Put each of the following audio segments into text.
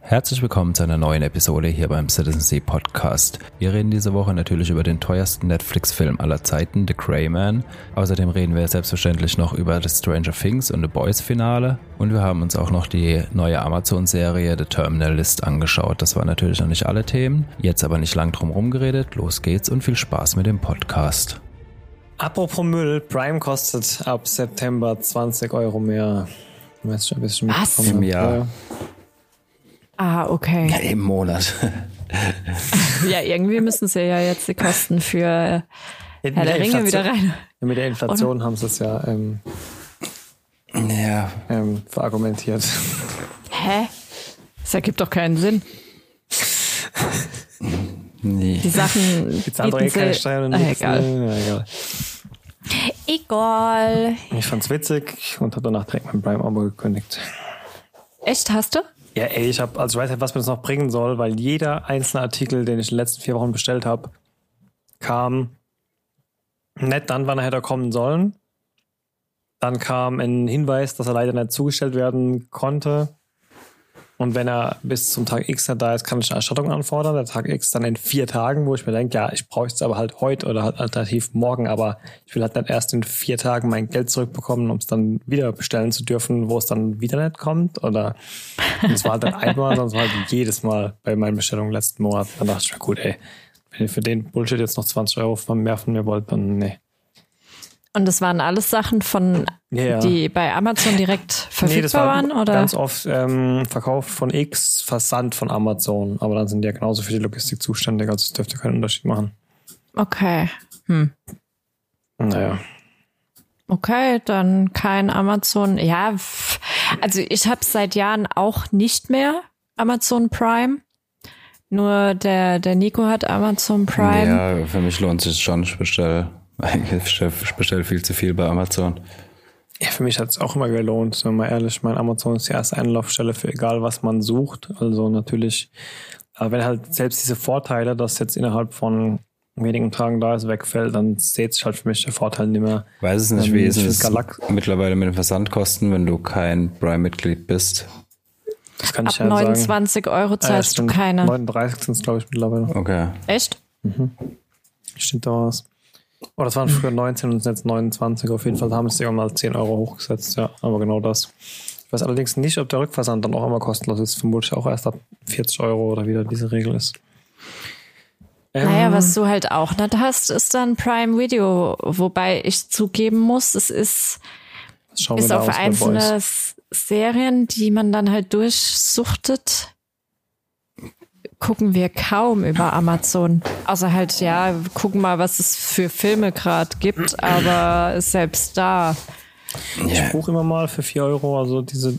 Herzlich willkommen zu einer neuen Episode hier beim Citizen Sea Podcast. Wir reden diese Woche natürlich über den teuersten Netflix-Film aller Zeiten, The Grey Man. Außerdem reden wir selbstverständlich noch über das Stranger Things und The Boys Finale. Und wir haben uns auch noch die neue Amazon-Serie The Terminal List angeschaut. Das waren natürlich noch nicht alle Themen. Jetzt aber nicht lang drum rumgeredet. Los geht's und viel Spaß mit dem Podcast. Apropos Müll, Prime kostet ab September 20 Euro mehr. Was? Im Jahr. Ah, okay. Ja, im Monat. ja, irgendwie müssen sie ja jetzt die Kosten für ja, Herr der, der Ringe wieder rein. Ja, mit der Inflation Oder? haben sie es ja, ähm, ja. Ähm, verargumentiert. Hä? Das ergibt doch keinen Sinn. nee. Die Sachen. Die andere eh keine Steuern und ah, egal. Ja, egal. Egal. Ich fand's witzig und habe danach direkt mein Prime-Abo gekündigt. Echt, hast du? Ja, ey, ich habe, also ich weiß nicht, was mir das noch bringen soll, weil jeder einzelne Artikel, den ich in den letzten vier Wochen bestellt habe, kam nicht dann, wann er hätte kommen sollen. Dann kam ein Hinweis, dass er leider nicht zugestellt werden konnte. Und wenn er bis zum Tag X nicht da ist, kann ich eine Erstattung anfordern. Der Tag X dann in vier Tagen, wo ich mir denke, ja, ich brauche es aber halt heute oder halt alternativ morgen, aber ich will halt nicht erst in vier Tagen mein Geld zurückbekommen, um es dann wieder bestellen zu dürfen, wo es dann wieder nicht kommt. Oder es war halt dann einmal, sondern es war halt jedes Mal bei meinen Bestellungen letzten Monat. Dann dachte ich mir, gut, ey, wenn ihr für den Bullshit jetzt noch 20 Euro mehr von mir wollt, dann nee. Und das waren alles Sachen von, ja, ja. die bei Amazon direkt verfügbar nee, das war waren, oder? Ganz oft ähm, Verkauf von X, Versand von Amazon, aber dann sind die ja genauso für die Logistik zuständig, also es dürfte keinen Unterschied machen. Okay. Hm. Naja. Okay, dann kein Amazon. Ja, also ich habe seit Jahren auch nicht mehr Amazon Prime. Nur der, der Nico hat Amazon Prime. Ja, für mich lohnt sich schon. Ich bestelle ich bestelle viel zu viel bei Amazon. Ja, für mich hat es auch immer gelohnt, wir mal ehrlich. Mein Amazon ist die erste Einlaufstelle für egal, was man sucht. Also natürlich, aber wenn halt selbst diese Vorteile, dass jetzt innerhalb von wenigen Tagen da ist, wegfällt, dann seht sich halt für mich der Vorteil nicht mehr. Weiß es nicht, ähm, wie ist es mittlerweile mit den Versandkosten, wenn du kein Prime-Mitglied bist? Das kann Ab ich ja 29 sagen. Euro zahlst äh, du keine. 39 sind es, glaube ich, mittlerweile. Okay. Echt? Mhm. Stimmt da was. Oh, das waren früher 19 und jetzt 29. Auf jeden Fall haben sie irgendwann mal 10 Euro hochgesetzt, ja. Aber genau das. Ich weiß allerdings nicht, ob der Rückversand dann auch immer kostenlos ist. Vermutlich auch erst ab 40 Euro oder wieder diese Regel ist. Ähm, naja, was du halt auch nicht hast, ist dann Prime Video. Wobei ich zugeben muss, es ist, ist auf einzelne Serien, die man dann halt durchsuchtet gucken wir kaum über Amazon. Außer halt, ja, gucken mal, was es für Filme gerade gibt, aber selbst da. Ich buche immer mal für 4 Euro, also diese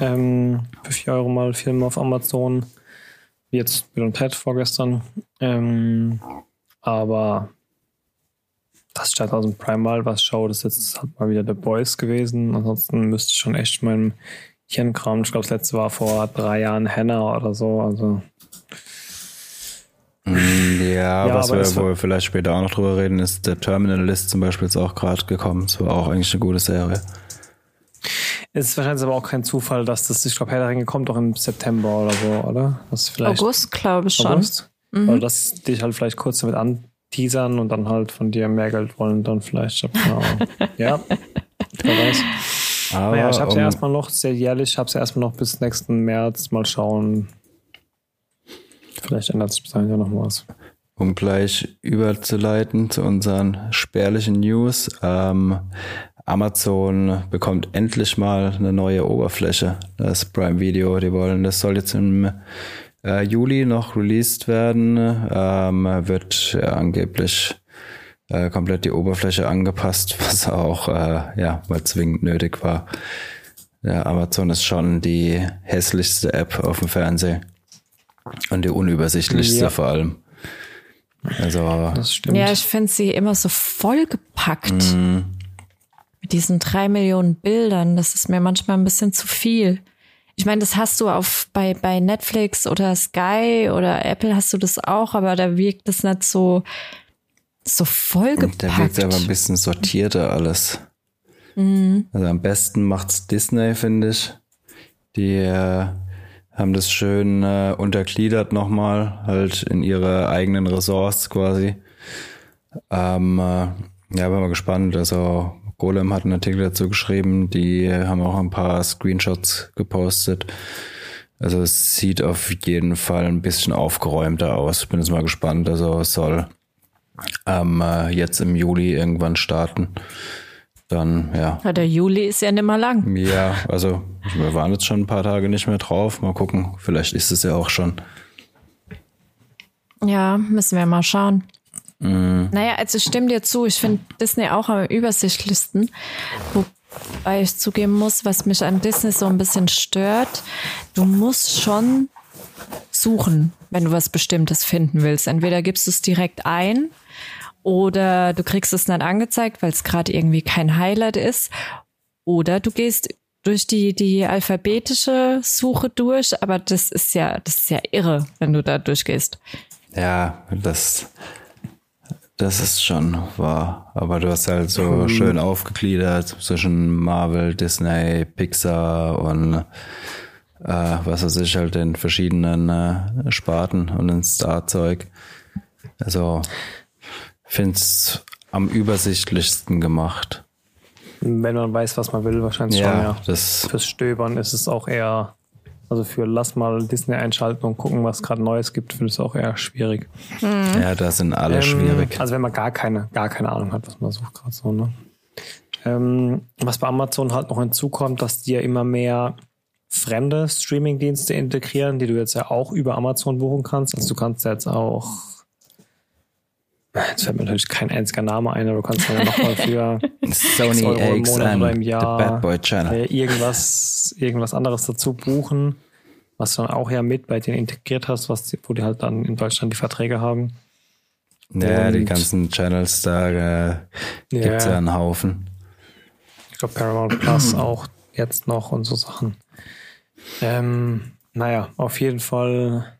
ähm, für 4 Euro mal Filme auf Amazon. Wie jetzt Bill und Ted vorgestern. Ähm, aber das steht aus dem Prime mal was schaue, das ist jetzt halt mal wieder The Boys gewesen. Ansonsten müsste ich schon echt meinem Hirnkram, ich glaube, das letzte war vor drei Jahren Hannah oder so, also ja, ja was wir, wo wir vielleicht später auch noch drüber reden, ist der Terminal List zum Beispiel ist auch gerade gekommen. Das war auch eigentlich eine gute Serie. Es ist wahrscheinlich aber auch kein Zufall, dass das, ich glaube, Herr der Ringe kommt doch im September oder so, oder? Das vielleicht August, glaube ich schon. August? Mhm. Oder dass dich halt vielleicht kurz damit anteasern und dann halt von dir mehr Geld wollen, dann vielleicht. ja, wer weiß. Aber naja, ich habe es ja erstmal noch sehr jährlich, ich habe es ja erstmal noch bis nächsten März mal schauen, Vielleicht ändert sich bis dahin ja noch was. Um gleich überzuleiten zu unseren spärlichen News. Ähm, Amazon bekommt endlich mal eine neue Oberfläche. Das Prime Video, die wollen, das soll jetzt im äh, Juli noch released werden. Ähm, wird ja, angeblich äh, komplett die Oberfläche angepasst, was auch äh, ja mal zwingend nötig war. Ja, Amazon ist schon die hässlichste App auf dem Fernseher. Und die unübersichtlichste ja. vor allem. Also. Das stimmt. Ja, ich finde sie immer so vollgepackt. Mm. Mit diesen drei Millionen Bildern. Das ist mir manchmal ein bisschen zu viel. Ich meine, das hast du auf bei, bei Netflix oder Sky oder Apple hast du das auch, aber da wirkt das nicht so, so vollgepackt. Da wirkt aber ein bisschen sortierter alles. Mhm. Also am besten macht's Disney, finde ich. Die äh, haben das schön äh, untergliedert nochmal, halt in ihre eigenen Ressorts quasi. Ähm, äh, ja, bin mal gespannt. Also Golem hat einen Artikel dazu geschrieben, die haben auch ein paar Screenshots gepostet. Also es sieht auf jeden Fall ein bisschen aufgeräumter aus. Bin jetzt mal gespannt. Also es soll ähm, äh, jetzt im Juli irgendwann starten. Dann, ja. ja. Der Juli ist ja nicht mehr lang. Ja, also wir waren jetzt schon ein paar Tage nicht mehr drauf. Mal gucken, vielleicht ist es ja auch schon. Ja, müssen wir mal schauen. Mhm. Naja, also ich stimme dir zu. Ich finde Disney auch am übersichtlichsten. Wobei ich zugeben muss, was mich an Disney so ein bisschen stört, du musst schon suchen, wenn du was Bestimmtes finden willst. Entweder gibst du es direkt ein oder du kriegst es nicht angezeigt, weil es gerade irgendwie kein Highlight ist. Oder du gehst durch die, die alphabetische Suche durch, aber das ist ja, das ist ja irre, wenn du da durchgehst. Ja, das, das ist schon wahr. Aber du hast halt so mhm. schön aufgegliedert zwischen Marvel, Disney, Pixar und äh, was weiß ich, halt in verschiedenen äh, Sparten und in Starzeug. Also finde es am übersichtlichsten gemacht. Wenn man weiß, was man will, wahrscheinlich ja, schon, ja. Das Fürs Stöbern ist es auch eher, also für lass mal Disney einschalten und gucken, was gerade Neues gibt, finde ich es auch eher schwierig. Mhm. Ja, da sind alle ähm, schwierig. Also wenn man gar keine, gar keine Ahnung hat, was man sucht gerade so, ne? Ähm, was bei Amazon halt noch hinzukommt, dass die ja immer mehr fremde Streaming-Dienste integrieren, die du jetzt ja auch über Amazon buchen kannst. Also du kannst jetzt auch Jetzt fällt mir natürlich kein einziger Name ein, aber du kannst ja nochmal für Sony Euro im Monat oder im Jahr Channel. irgendwas, irgendwas anderes dazu buchen, was du dann auch ja mit bei denen integriert hast, was, wo die halt dann in Deutschland die Verträge haben. Ja, Und die ganzen Channels, da äh, gibt es ja. ja einen Haufen. Ich glaube Paramount Plus auch jetzt noch und so Sachen. Ähm, naja, auf jeden Fall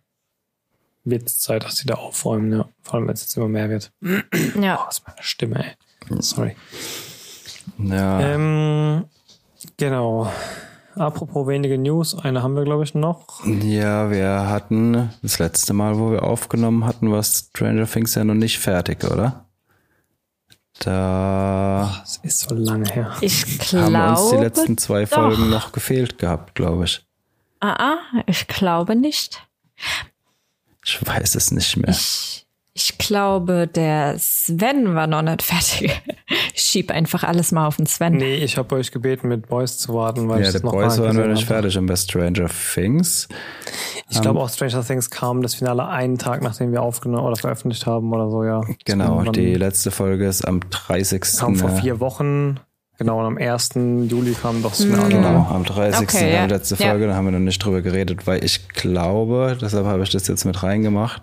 wird es Zeit, dass sie da aufräumen, ja. Vor allem, wenn es jetzt immer mehr wird. Ja. Oh, ist meine Stimme, ey. Sorry. Ja. Ähm, genau. Apropos wenige News, eine haben wir, glaube ich, noch. Ja, wir hatten das letzte Mal, wo wir aufgenommen hatten, war Stranger Things ja noch nicht fertig, oder? Da. Das ist so lange her. Ich glaube. Haben uns die letzten zwei Folgen doch. noch gefehlt gehabt, glaube ich. Ah, ah, ich glaube nicht. Ich weiß es nicht mehr. Ich, ich glaube, der Sven war noch nicht fertig. Ich schieb einfach alles mal auf den Sven. Nee, ich habe euch gebeten, mit Boys zu warten, weil ja, ich der noch Boys war noch nicht fertig und bei Stranger Things. Ich um, glaube auch Stranger Things kam das Finale einen Tag, nachdem wir aufgenommen oder veröffentlicht haben oder so, ja. Genau, die letzte Folge ist am 30. Kam vor vier Wochen. Genau, und am 1. Juli kam doch das Finale. Genau, am 30. Okay, ja. letzte Folge, ja. da haben wir noch nicht drüber geredet, weil ich glaube, deshalb habe ich das jetzt mit reingemacht,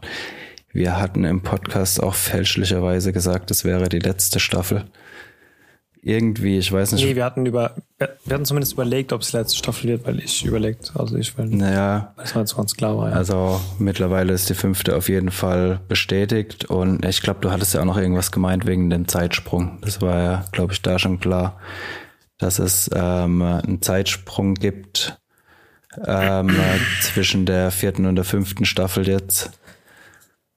wir hatten im Podcast auch fälschlicherweise gesagt, es wäre die letzte Staffel irgendwie, ich weiß nicht. Nee, wir hatten über, wir hatten zumindest überlegt, ob es letzte Staffel wird, weil ich überlegt, also ich will, naja, es war jetzt ganz klar war. Ja. Also mittlerweile ist die fünfte auf jeden Fall bestätigt und ich glaube, du hattest ja auch noch irgendwas gemeint wegen dem Zeitsprung. Das war ja, glaube ich, da schon klar, dass es ähm, einen Zeitsprung gibt ähm, zwischen der vierten und der fünften Staffel jetzt.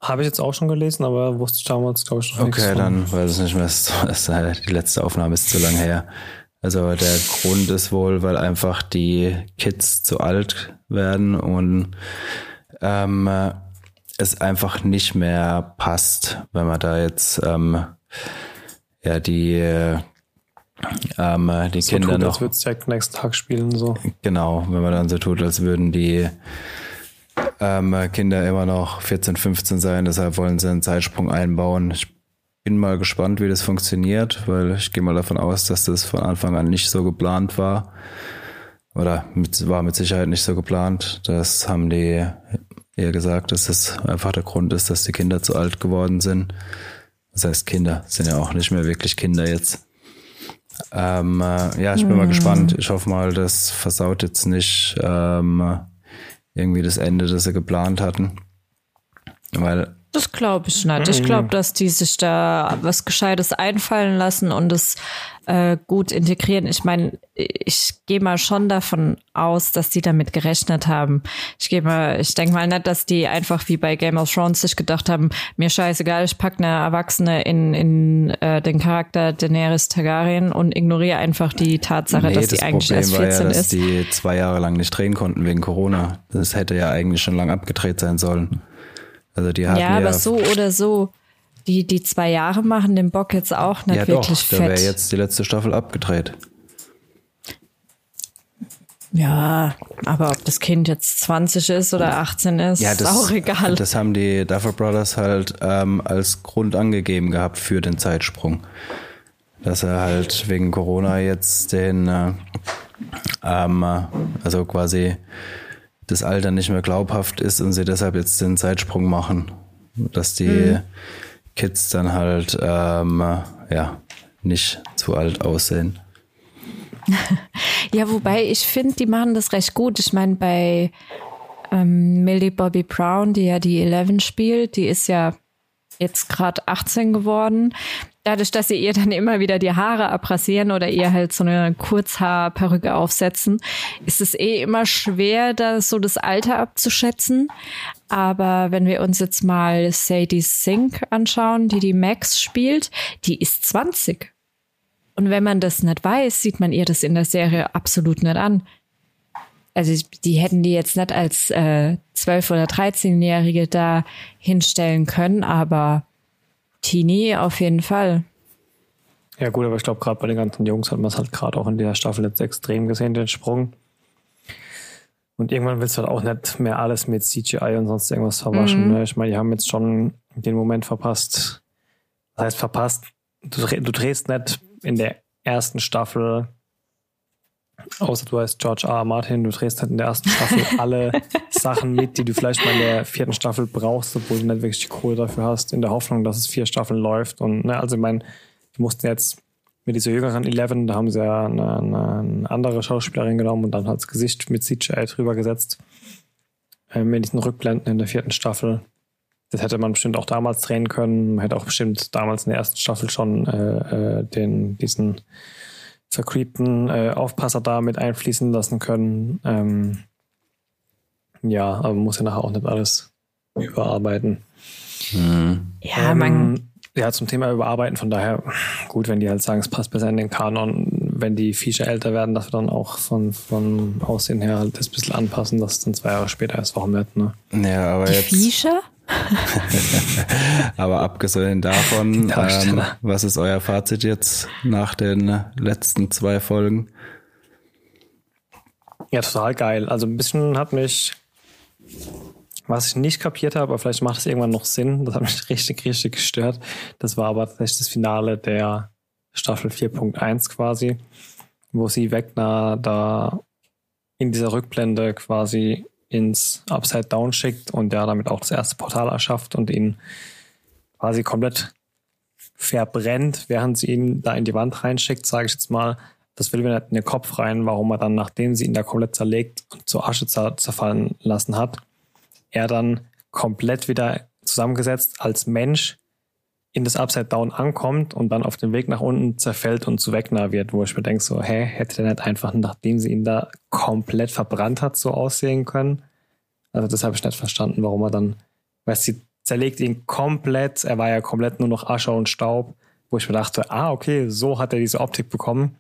Habe ich jetzt auch schon gelesen, aber wusste ich damals, glaube ich, noch Okay, nichts dann weiß ich nicht mehr. Die letzte Aufnahme ist zu lang her. Also der Grund ist wohl, weil einfach die Kids zu alt werden und ähm, es einfach nicht mehr passt, wenn man da jetzt ähm, ja die ähm, die so Kinder tut, noch. Als würde es direkt nächsten Tag spielen so. Genau, wenn man dann so tut, als würden die ähm, Kinder immer noch 14, 15 sein, deshalb wollen sie einen Zeitsprung einbauen. Ich bin mal gespannt, wie das funktioniert, weil ich gehe mal davon aus, dass das von Anfang an nicht so geplant war. Oder mit, war mit Sicherheit nicht so geplant. Das haben die eher gesagt, dass das einfach der Grund ist, dass die Kinder zu alt geworden sind. Das heißt, Kinder sind ja auch nicht mehr wirklich Kinder jetzt. Ähm, äh, ja, ich bin mm. mal mhm. gespannt. Ich hoffe mal, das versaut jetzt nicht ähm, irgendwie das Ende, das sie geplant hatten. Weil Das glaube ich nicht. Ich glaube, mhm. dass die sich da was Gescheites einfallen lassen und es äh, gut integrieren. Ich meine, ich gehe mal schon davon aus, dass die damit gerechnet haben. Ich gehe mal, ich denke mal nicht, dass die einfach wie bei Game of Thrones sich gedacht haben, mir scheißegal, ich pack eine Erwachsene in, in äh, den Charakter Daenerys Targaryen und ignoriere einfach die Tatsache, nee, dass die eigentlich Problem erst 14 war ja, dass ist. die zwei Jahre lang nicht drehen konnten wegen Corona. Das hätte ja eigentlich schon lang abgedreht sein sollen. Also die hatten ja, aber ja so oder so. Die, die zwei Jahre machen den Bock jetzt auch nicht ja, wirklich doch, fett. Da wäre jetzt die letzte Staffel abgedreht. Ja, aber ob das Kind jetzt 20 ist oder 18 ist, ja, das, ist auch egal. Das haben die Duffer Brothers halt ähm, als Grund angegeben gehabt für den Zeitsprung. Dass er halt wegen Corona jetzt den, äh, ähm, also quasi das Alter nicht mehr glaubhaft ist und sie deshalb jetzt den Zeitsprung machen. Dass die mhm. Kids dann halt ähm, ja nicht zu alt aussehen. ja, wobei ich finde, die machen das recht gut. Ich meine, bei ähm, Millie Bobby Brown, die ja die Eleven spielt, die ist ja jetzt gerade 18 geworden. Dadurch, dass sie ihr dann immer wieder die Haare abrasieren oder ihr halt so eine Kurzhaarperücke aufsetzen, ist es eh immer schwer, da so das Alter abzuschätzen. Aber wenn wir uns jetzt mal Sadie Sink anschauen, die die Max spielt, die ist 20. Und wenn man das nicht weiß, sieht man ihr das in der Serie absolut nicht an. Also die hätten die jetzt nicht als äh, 12- oder 13-Jährige da hinstellen können, aber Teenie auf jeden Fall. Ja gut, aber ich glaube gerade bei den ganzen Jungs hat man es halt gerade auch in der Staffel jetzt extrem gesehen, den Sprung. Und irgendwann willst du halt auch nicht mehr alles mit CGI und sonst irgendwas verwaschen. Mhm. Ne? Ich meine, die haben jetzt schon den Moment verpasst. Das heißt, verpasst, du, du drehst nicht in der ersten Staffel, außer du heißt George R. R. Martin, du drehst halt in der ersten Staffel alle Sachen mit, die du vielleicht mal in der vierten Staffel brauchst, obwohl du nicht wirklich die Kohle dafür hast, in der Hoffnung, dass es vier Staffeln läuft. Und ne, also ich meine, die mussten jetzt mit dieser jüngeren Eleven, da haben sie ja eine, eine andere Schauspielerin genommen und dann halt das Gesicht mit CGI drüber gesetzt. Ähm, in diesen Rückblenden in der vierten Staffel. Das hätte man bestimmt auch damals drehen können. Man hätte auch bestimmt damals in der ersten Staffel schon äh, äh, den, diesen vercreepten äh, Aufpasser da mit einfließen lassen können. Ähm, ja, aber man muss ja nachher auch nicht alles überarbeiten. Mhm. Ja, man, ähm, ja, zum Thema Überarbeiten, von daher, gut, wenn die halt sagen, es passt besser in den Kanon, wenn die Viecher älter werden, dass wir dann auch von, von Aussehen her halt das ein bisschen anpassen, dass es dann zwei Jahre später erst warum wird, ne? Ja, aber die jetzt. Viecher? aber abgesehen davon, ähm, was ist euer Fazit jetzt nach den letzten zwei Folgen? Ja, total geil. Also ein bisschen hat mich was ich nicht kapiert habe, aber vielleicht macht es irgendwann noch Sinn, das hat mich richtig, richtig gestört. Das war aber tatsächlich das Finale der Staffel 4.1 quasi, wo sie Wegner da in dieser Rückblende quasi ins Upside Down schickt und der damit auch das erste Portal erschafft und ihn quasi komplett verbrennt, während sie ihn da in die Wand reinschickt, sage ich jetzt mal. Das will mir nicht in den Kopf rein, warum er dann, nachdem sie ihn da komplett zerlegt und zur Asche zerfallen lassen hat, er dann komplett wieder zusammengesetzt als Mensch in das Upside Down ankommt und dann auf dem Weg nach unten zerfällt und zu Wegner wird, wo ich mir denke, so, hä, hätte der nicht einfach, nachdem sie ihn da komplett verbrannt hat, so aussehen können? Also das habe ich nicht verstanden, warum er dann, weil sie zerlegt ihn komplett, er war ja komplett nur noch Asche und Staub, wo ich mir dachte, ah, okay, so hat er diese Optik bekommen.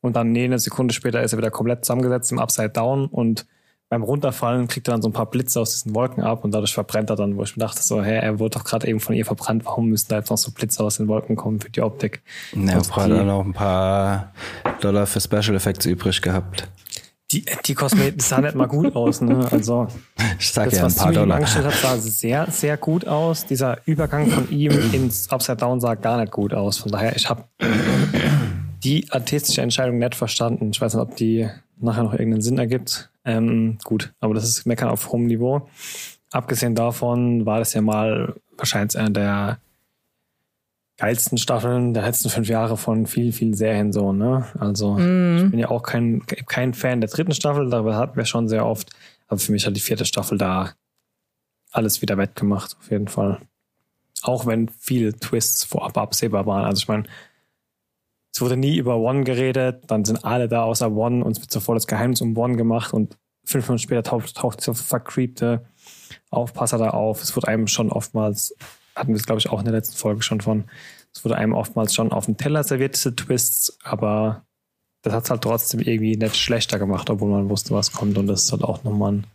Und dann, nee, eine Sekunde später ist er wieder komplett zusammengesetzt im Upside Down und beim Runterfallen kriegt er dann so ein paar Blitze aus diesen Wolken ab und dadurch verbrennt er dann, wo ich mir dachte, so, hä, er wurde doch gerade eben von ihr verbrannt, warum müssen da jetzt noch so Blitze aus den Wolken kommen für die Optik? Ja, also hat er noch ein paar Dollar für Special Effects übrig gehabt. Die, die Kosmetik sah nicht mal gut aus, ne? Also, ich sag das, ja, ein paar Dollar. angestellt hat, sah sehr, sehr gut aus. Dieser Übergang von ihm ins Upside Down sah gar nicht gut aus. Von daher, ich habe die artistische Entscheidung nicht verstanden. Ich weiß nicht, ob die nachher noch irgendeinen Sinn ergibt. Ähm, gut, aber das ist Meckern auf hohem Niveau. Abgesehen davon war das ja mal wahrscheinlich einer der geilsten Staffeln der letzten fünf Jahre von vielen, vielen Serien so, ne? Also mm. ich bin ja auch kein, kein Fan der dritten Staffel, darüber hatten wir schon sehr oft. Aber für mich hat die vierte Staffel da alles wieder wettgemacht, auf jeden Fall. Auch wenn viele Twists vorab absehbar waren. Also ich meine, es wurde nie über One geredet, dann sind alle da außer One. Und es wird sofort das Geheimnis um One gemacht. Und fünf Minuten später taucht, taucht dieser vercreepte Aufpasser da auf. Es wurde einem schon oftmals, hatten wir es glaube ich auch in der letzten Folge schon von, es wurde einem oftmals schon auf dem Teller serviert, diese Twists, aber das hat es halt trotzdem irgendwie nicht schlechter gemacht, obwohl man wusste, was kommt. Und das ist halt auch nochmal ein,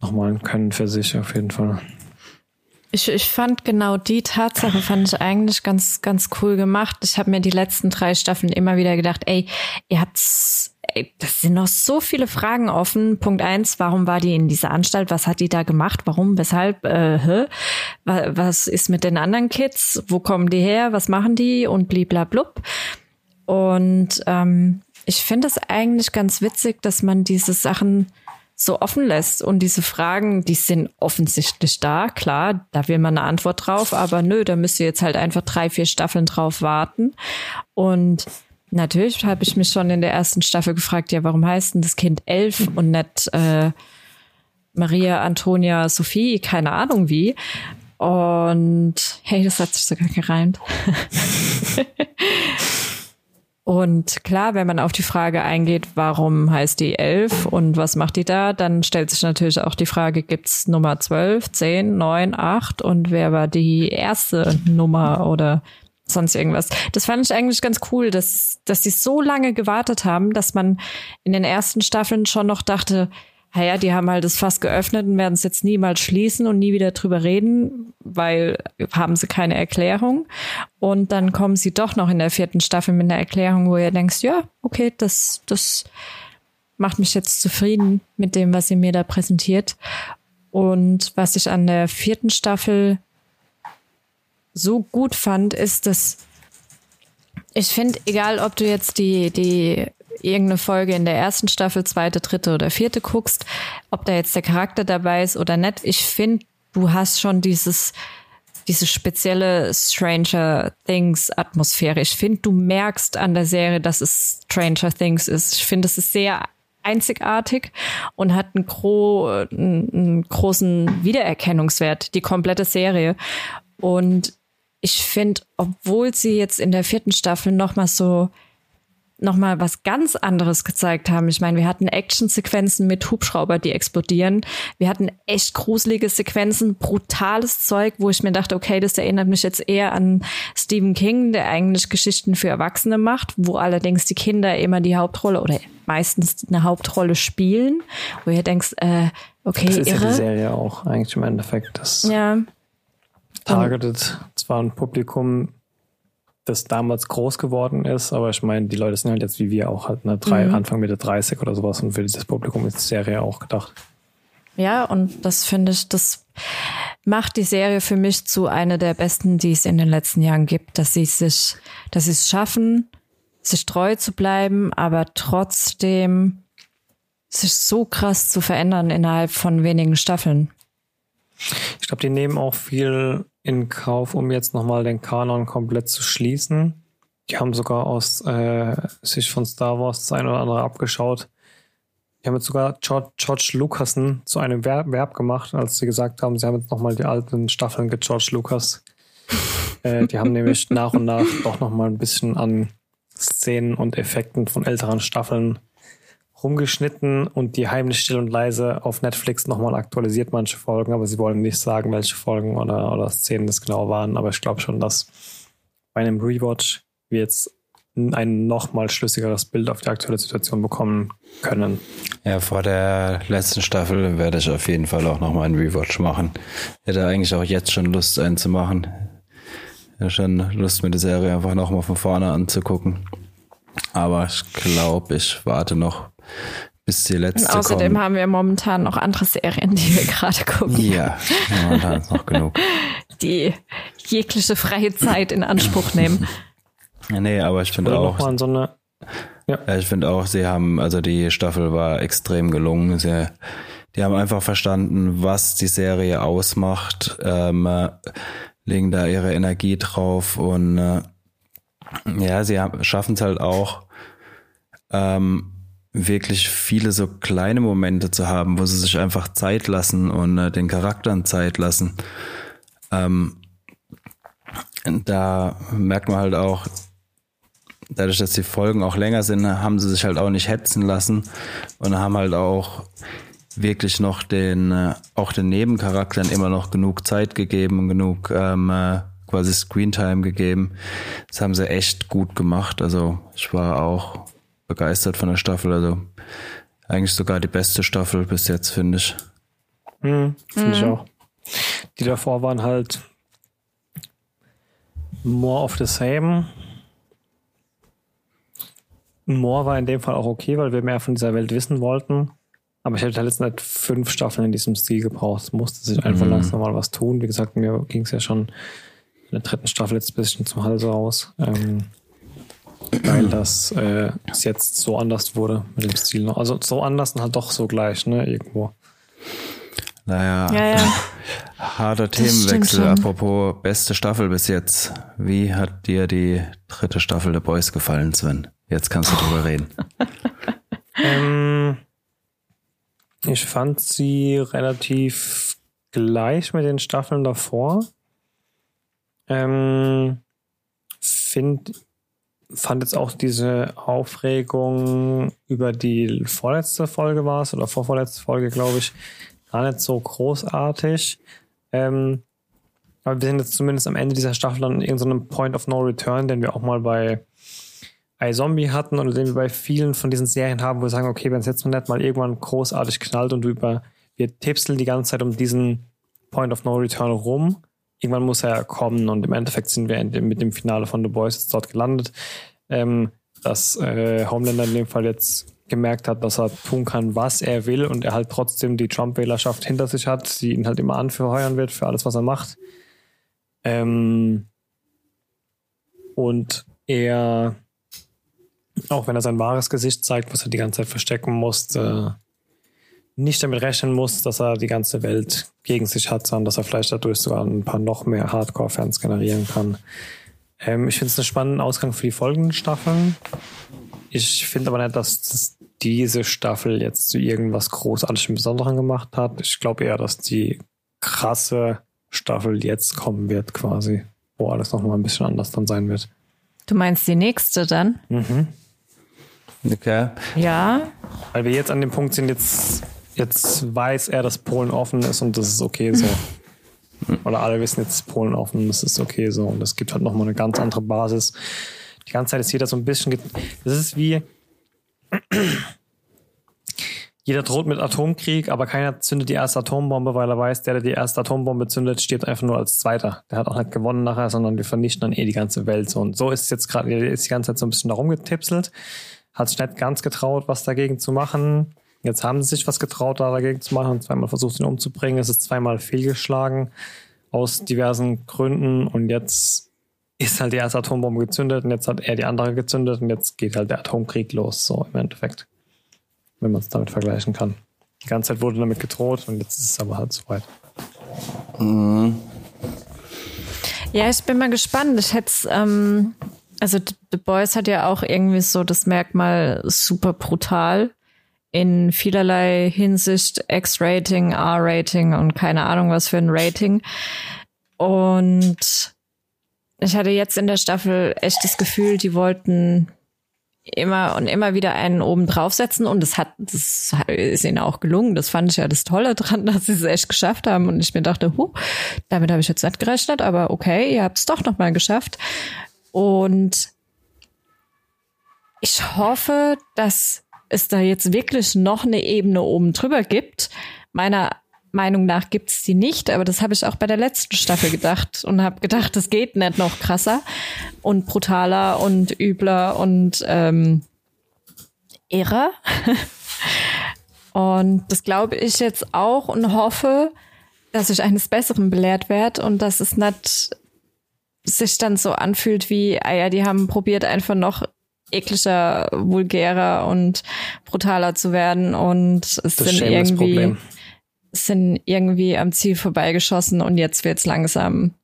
nochmal ein Können für sich auf jeden Fall. Ich, ich fand genau die Tatsache fand ich eigentlich ganz ganz cool gemacht. Ich habe mir die letzten drei Staffeln immer wieder gedacht, ey, ihr habt's ey, das sind noch so viele Fragen offen. Punkt eins, warum war die in dieser Anstalt? Was hat die da gemacht? Warum? Weshalb? Äh, hä? Was ist mit den anderen Kids? Wo kommen die her? Was machen die? Und bliblablub. Und ähm, ich finde es eigentlich ganz witzig, dass man diese Sachen so offen lässt. Und diese Fragen, die sind offensichtlich da, klar, da will man eine Antwort drauf, aber nö, da müsst ihr jetzt halt einfach drei, vier Staffeln drauf warten. Und natürlich habe ich mich schon in der ersten Staffel gefragt, ja, warum heißt denn das Kind elf und nicht äh, Maria, Antonia, Sophie, keine Ahnung wie. Und hey, das hat sich sogar gereimt. Und klar, wenn man auf die Frage eingeht, warum heißt die 11 und was macht die da, dann stellt sich natürlich auch die Frage, gibt's Nummer 12, 10, 9, 8 und wer war die erste Nummer oder sonst irgendwas. Das fand ich eigentlich ganz cool, dass, dass sie so lange gewartet haben, dass man in den ersten Staffeln schon noch dachte, naja, die haben halt das Fass geöffnet und werden es jetzt niemals schließen und nie wieder drüber reden, weil haben sie keine Erklärung. Und dann kommen sie doch noch in der vierten Staffel mit einer Erklärung, wo ihr denkst, ja, okay, das, das macht mich jetzt zufrieden mit dem, was ihr mir da präsentiert. Und was ich an der vierten Staffel so gut fand, ist, dass ich finde, egal ob du jetzt die, die irgendeine Folge in der ersten Staffel, zweite, dritte oder vierte guckst, ob da jetzt der Charakter dabei ist oder nicht. Ich finde, du hast schon dieses, diese spezielle Stranger Things Atmosphäre. Ich finde, du merkst an der Serie, dass es Stranger Things ist. Ich finde, es ist sehr einzigartig und hat einen, gro einen, großen Wiedererkennungswert, die komplette Serie. Und ich finde, obwohl sie jetzt in der vierten Staffel noch mal so nochmal was ganz anderes gezeigt haben. Ich meine, wir hatten Actionsequenzen mit Hubschrauber, die explodieren. Wir hatten echt gruselige Sequenzen, brutales Zeug, wo ich mir dachte, okay, das erinnert mich jetzt eher an Stephen King, der eigentlich Geschichten für Erwachsene macht, wo allerdings die Kinder immer die Hauptrolle oder meistens eine Hauptrolle spielen, wo ihr denkst, äh, okay, das ist irre. ja die Serie auch eigentlich im Endeffekt. Das ja. targetet zwar ein Publikum, das damals groß geworden ist, aber ich meine, die Leute sind halt jetzt wie wir auch halt ne, drei, mhm. Anfang Mitte 30 oder sowas und für dieses Publikum ist die Serie auch gedacht. Ja, und das finde ich, das macht die Serie für mich zu einer der besten, die es in den letzten Jahren gibt, dass sie sich, dass sie es schaffen, sich treu zu bleiben, aber trotzdem sich so krass zu verändern innerhalb von wenigen Staffeln. Ich glaube, die nehmen auch viel in Kauf, um jetzt nochmal den Kanon komplett zu schließen. Die haben sogar aus äh, sich von Star Wars das eine oder andere abgeschaut. Die haben jetzt sogar George, George Lucasen zu einem Verb, Verb gemacht, als sie gesagt haben, sie haben jetzt nochmal die alten Staffeln George Lucas. äh, die haben nämlich nach und nach doch nochmal ein bisschen an Szenen und Effekten von älteren Staffeln rumgeschnitten und die heimlich still und leise auf Netflix nochmal aktualisiert manche Folgen, aber sie wollen nicht sagen, welche Folgen oder, oder Szenen das genau waren. Aber ich glaube schon, dass bei einem Rewatch wir jetzt ein nochmal schlüssigeres Bild auf die aktuelle Situation bekommen können. Ja, vor der letzten Staffel werde ich auf jeden Fall auch nochmal einen Rewatch machen. Hätte eigentlich auch jetzt schon Lust, einen zu machen. Hätte schon Lust, mir die Serie einfach nochmal von vorne anzugucken. Aber ich glaube, ich warte noch, bis die letzte Und außerdem kommt. haben wir momentan noch andere Serien, die wir gerade gucken. Ja, momentan ist noch genug. Die jegliche freie Zeit in Anspruch nehmen. Ja, nee, aber ich finde auch. So eine, ja. ja. ich finde auch, sie haben, also die Staffel war extrem gelungen. Sie, die haben einfach verstanden, was die Serie ausmacht, ähm, legen da ihre Energie drauf und äh, ja, sie schaffen es halt auch, ähm, wirklich viele so kleine Momente zu haben, wo sie sich einfach Zeit lassen und äh, den Charakteren Zeit lassen. Ähm, da merkt man halt auch, dadurch, dass die Folgen auch länger sind, haben sie sich halt auch nicht hetzen lassen und haben halt auch wirklich noch den, äh, auch den Nebencharakteren immer noch genug Zeit gegeben, genug ähm, äh, quasi Screentime gegeben. Das haben sie echt gut gemacht. Also ich war auch begeistert von der Staffel. Also eigentlich sogar die beste Staffel bis jetzt, finde ich. Mhm, finde mhm. ich auch. Die davor waren halt more of the same. More war in dem Fall auch okay, weil wir mehr von dieser Welt wissen wollten. Aber ich hätte halt jetzt nicht fünf Staffeln in diesem Stil gebraucht. Es musste sich einfach mhm. langsam mal was tun. Wie gesagt, mir ging es ja schon in der dritten Staffel jetzt ein bisschen zum Hals raus. Ähm, weil das äh, jetzt so anders wurde mit dem Stil. Also so anders und halt doch so gleich, ne, irgendwo. Naja, ja, ja. harter Themenwechsel. Apropos beste Staffel bis jetzt. Wie hat dir die dritte Staffel der Boys gefallen, Sven? Jetzt kannst du drüber reden. ähm, ich fand sie relativ gleich mit den Staffeln davor. Ähm, find, fand jetzt auch diese Aufregung über die vorletzte Folge war es oder vorvorletzte Folge, glaube ich, gar nicht so großartig. Ähm, aber wir sind jetzt zumindest am Ende dieser Staffel an irgendeinem Point of No Return, den wir auch mal bei iZombie hatten oder den wir bei vielen von diesen Serien haben, wo wir sagen, okay, wenn es jetzt noch nicht mal irgendwann großartig knallt und du über, wir tipseln die ganze Zeit um diesen Point of No Return rum, irgendwann muss er kommen und im Endeffekt sind wir mit dem Finale von The Boys jetzt dort gelandet, ähm, dass äh, Homelander in dem Fall jetzt gemerkt hat, dass er tun kann, was er will und er halt trotzdem die Trump-Wählerschaft hinter sich hat, die ihn halt immer anfeuern wird für alles, was er macht. Ähm und er, auch wenn er sein wahres Gesicht zeigt, was er die ganze Zeit verstecken musste, nicht damit rechnen muss, dass er die ganze Welt gegen sich hat, sondern dass er vielleicht dadurch sogar ein paar noch mehr Hardcore-Fans generieren kann. Ähm, ich finde es einen spannenden Ausgang für die folgenden Staffeln. Ich finde aber nicht, dass das diese Staffel jetzt zu irgendwas Großartigem Besonderen gemacht hat. Ich glaube eher, dass die krasse Staffel jetzt kommen wird, quasi, wo alles nochmal ein bisschen anders dann sein wird. Du meinst die nächste dann? Mhm. Okay. Ja. Weil wir jetzt an dem Punkt sind, jetzt, jetzt weiß er, dass Polen offen ist und das ist okay so. Oder alle wissen jetzt, dass Polen offen und das ist okay so. Und es gibt halt nochmal eine ganz andere Basis. Die ganze Zeit ist jeder so ein bisschen. Das ist wie, jeder droht mit Atomkrieg, aber keiner zündet die erste Atombombe, weil er weiß, der, der die erste Atombombe zündet, steht einfach nur als Zweiter. Der hat auch nicht gewonnen nachher, sondern wir vernichten dann eh die ganze Welt. So. Und so ist es jetzt gerade, ist die ganze Zeit so ein bisschen da rumgetipselt, hat sich nicht ganz getraut, was dagegen zu machen. Jetzt haben sie sich was getraut, da dagegen zu machen und zweimal versucht, ihn umzubringen. Es ist zweimal fehlgeschlagen aus diversen Gründen und jetzt ist halt die erste Atombombe gezündet und jetzt hat er die andere gezündet und jetzt geht halt der Atomkrieg los, so im Endeffekt. Wenn man es damit vergleichen kann. Die ganze Zeit wurde damit gedroht und jetzt ist es aber halt soweit. Mhm. Ja, ich bin mal gespannt. Ich hätte ähm, also The Boys hat ja auch irgendwie so das Merkmal super brutal in vielerlei Hinsicht X-Rating, R-Rating und keine Ahnung was für ein Rating. Und ich hatte jetzt in der Staffel echt das Gefühl, die wollten immer und immer wieder einen oben draufsetzen und das hat, das ist ihnen auch gelungen. Das fand ich ja das Tolle dran, dass sie es echt geschafft haben und ich mir dachte, huh, damit habe ich jetzt nicht gerechnet, aber okay, ihr habt es doch nochmal geschafft. Und ich hoffe, dass es da jetzt wirklich noch eine Ebene oben drüber gibt. Meiner Meinung nach gibt es die nicht, aber das habe ich auch bei der letzten Staffel gedacht und habe gedacht, das geht nicht noch krasser und brutaler und übler und ähm, irrer. und das glaube ich jetzt auch und hoffe, dass ich eines Besseren belehrt werde und dass es nicht sich dann so anfühlt wie, ah ja, die haben probiert einfach noch ekliger, vulgärer und brutaler zu werden und es das sind irgendwie Problem sind irgendwie am Ziel vorbeigeschossen und jetzt wird's langsam.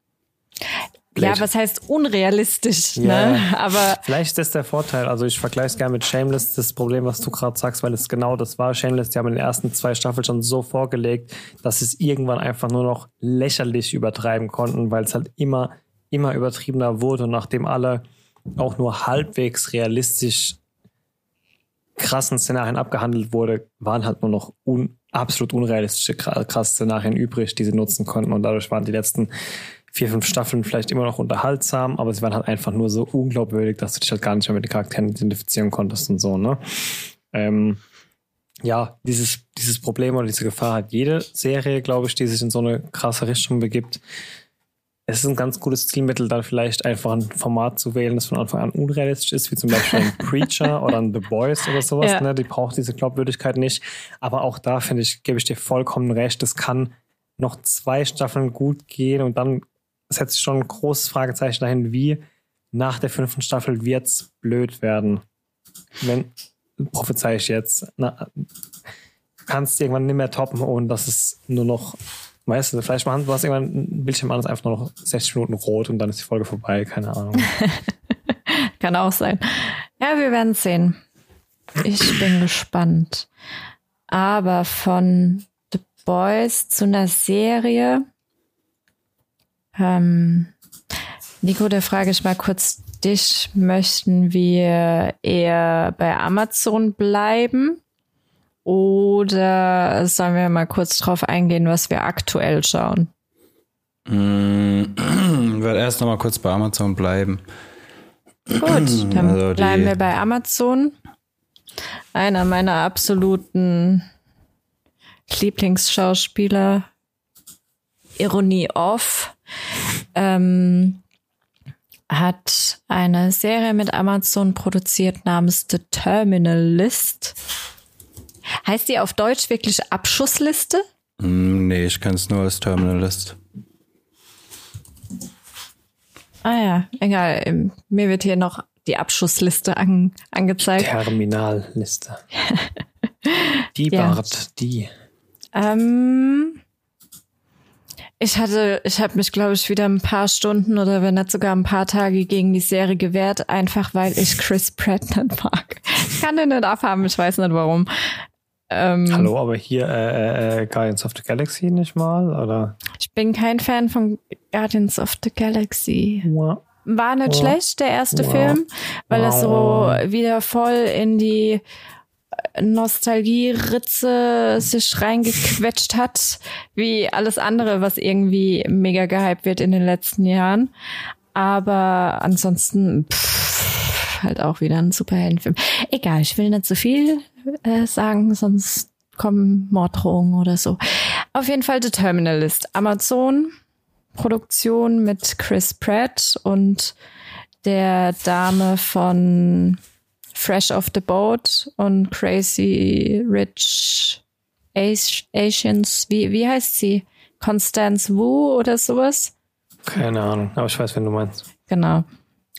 Blöd. Ja, was heißt unrealistisch, ja, ne? Aber vielleicht ist das der Vorteil. Also ich vergleiche es gerne mit Shameless, das Problem, was du gerade sagst, weil es genau das war. Shameless, die haben in den ersten zwei Staffeln schon so vorgelegt, dass sie es irgendwann einfach nur noch lächerlich übertreiben konnten, weil es halt immer immer übertriebener wurde und nachdem alle auch nur halbwegs realistisch krassen Szenarien abgehandelt wurde, waren halt nur noch un absolut unrealistische krasse Szenarien übrig, die sie nutzen konnten und dadurch waren die letzten vier, fünf Staffeln vielleicht immer noch unterhaltsam, aber sie waren halt einfach nur so unglaubwürdig, dass du dich halt gar nicht mehr mit den Charakteren identifizieren konntest und so, ne? Ähm, ja, dieses, dieses Problem oder diese Gefahr hat jede Serie, glaube ich, die sich in so eine krasse Richtung begibt. Es ist ein ganz gutes Zielmittel, da vielleicht einfach ein Format zu wählen, das von Anfang an unrealistisch ist, wie zum Beispiel ein Preacher oder ein The Boys oder sowas. Ja. Ne? Die braucht diese Glaubwürdigkeit nicht. Aber auch da, finde ich, gebe ich dir vollkommen recht. Es kann noch zwei Staffeln gut gehen und dann setzt sich schon ein großes Fragezeichen dahin, wie nach der fünften Staffel wird's blöd werden. Wenn, prophezei ich jetzt. Na, du kannst irgendwann nicht mehr toppen und das ist nur noch, weißt du, vielleicht machen du hast irgendwann ein Bildschirm an, ist einfach nur noch 60 Minuten rot und dann ist die Folge vorbei, keine Ahnung. Kann auch sein. Ja, wir werden sehen. Ich bin gespannt. Aber von The Boys zu einer Serie. Ähm, Nico, da frage ich mal kurz dich möchten wir eher bei Amazon bleiben oder sollen wir mal kurz drauf eingehen, was wir aktuell schauen? Mm, ich werde erst noch mal kurz bei Amazon bleiben. Gut, dann also bleiben wir bei Amazon. Einer meiner absoluten Lieblingsschauspieler. Ironie off. Ähm, hat eine Serie mit Amazon produziert namens The Terminal List. Heißt die auf Deutsch wirklich Abschussliste? Mm, nee, ich kenne es nur als Terminal List. Ah ja, egal. Ähm, mir wird hier noch die Abschussliste an, angezeigt. Terminalliste. die ja. Bart, die. Ähm, ich hatte, ich habe mich, glaube ich, wieder ein paar Stunden oder wenn nicht sogar ein paar Tage gegen die Serie gewehrt, einfach weil ich Chris Pratt nicht mag. Ich kann den nicht abhaben, ich weiß nicht warum. Ähm, Hallo, aber hier äh, äh, äh, Guardians of the Galaxy nicht mal, oder? Ich bin kein Fan von Guardians of the Galaxy. Wow. War nicht wow. schlecht, der erste wow. Film, weil es so wieder voll in die Nostalgie-Ritze sich reingequetscht hat, wie alles andere, was irgendwie mega gehypt wird in den letzten Jahren. Aber ansonsten pff, halt auch wieder ein Superheldenfilm. Egal, ich will nicht zu so viel äh, sagen, sonst kommen Morddrohungen oder so. Auf jeden Fall The Terminalist. Amazon Produktion mit Chris Pratt und der Dame von Fresh off the Boat und Crazy Rich Asians. Wie, wie heißt sie? Constance Wu oder sowas? Keine Ahnung, aber ich weiß, wen du meinst. Genau.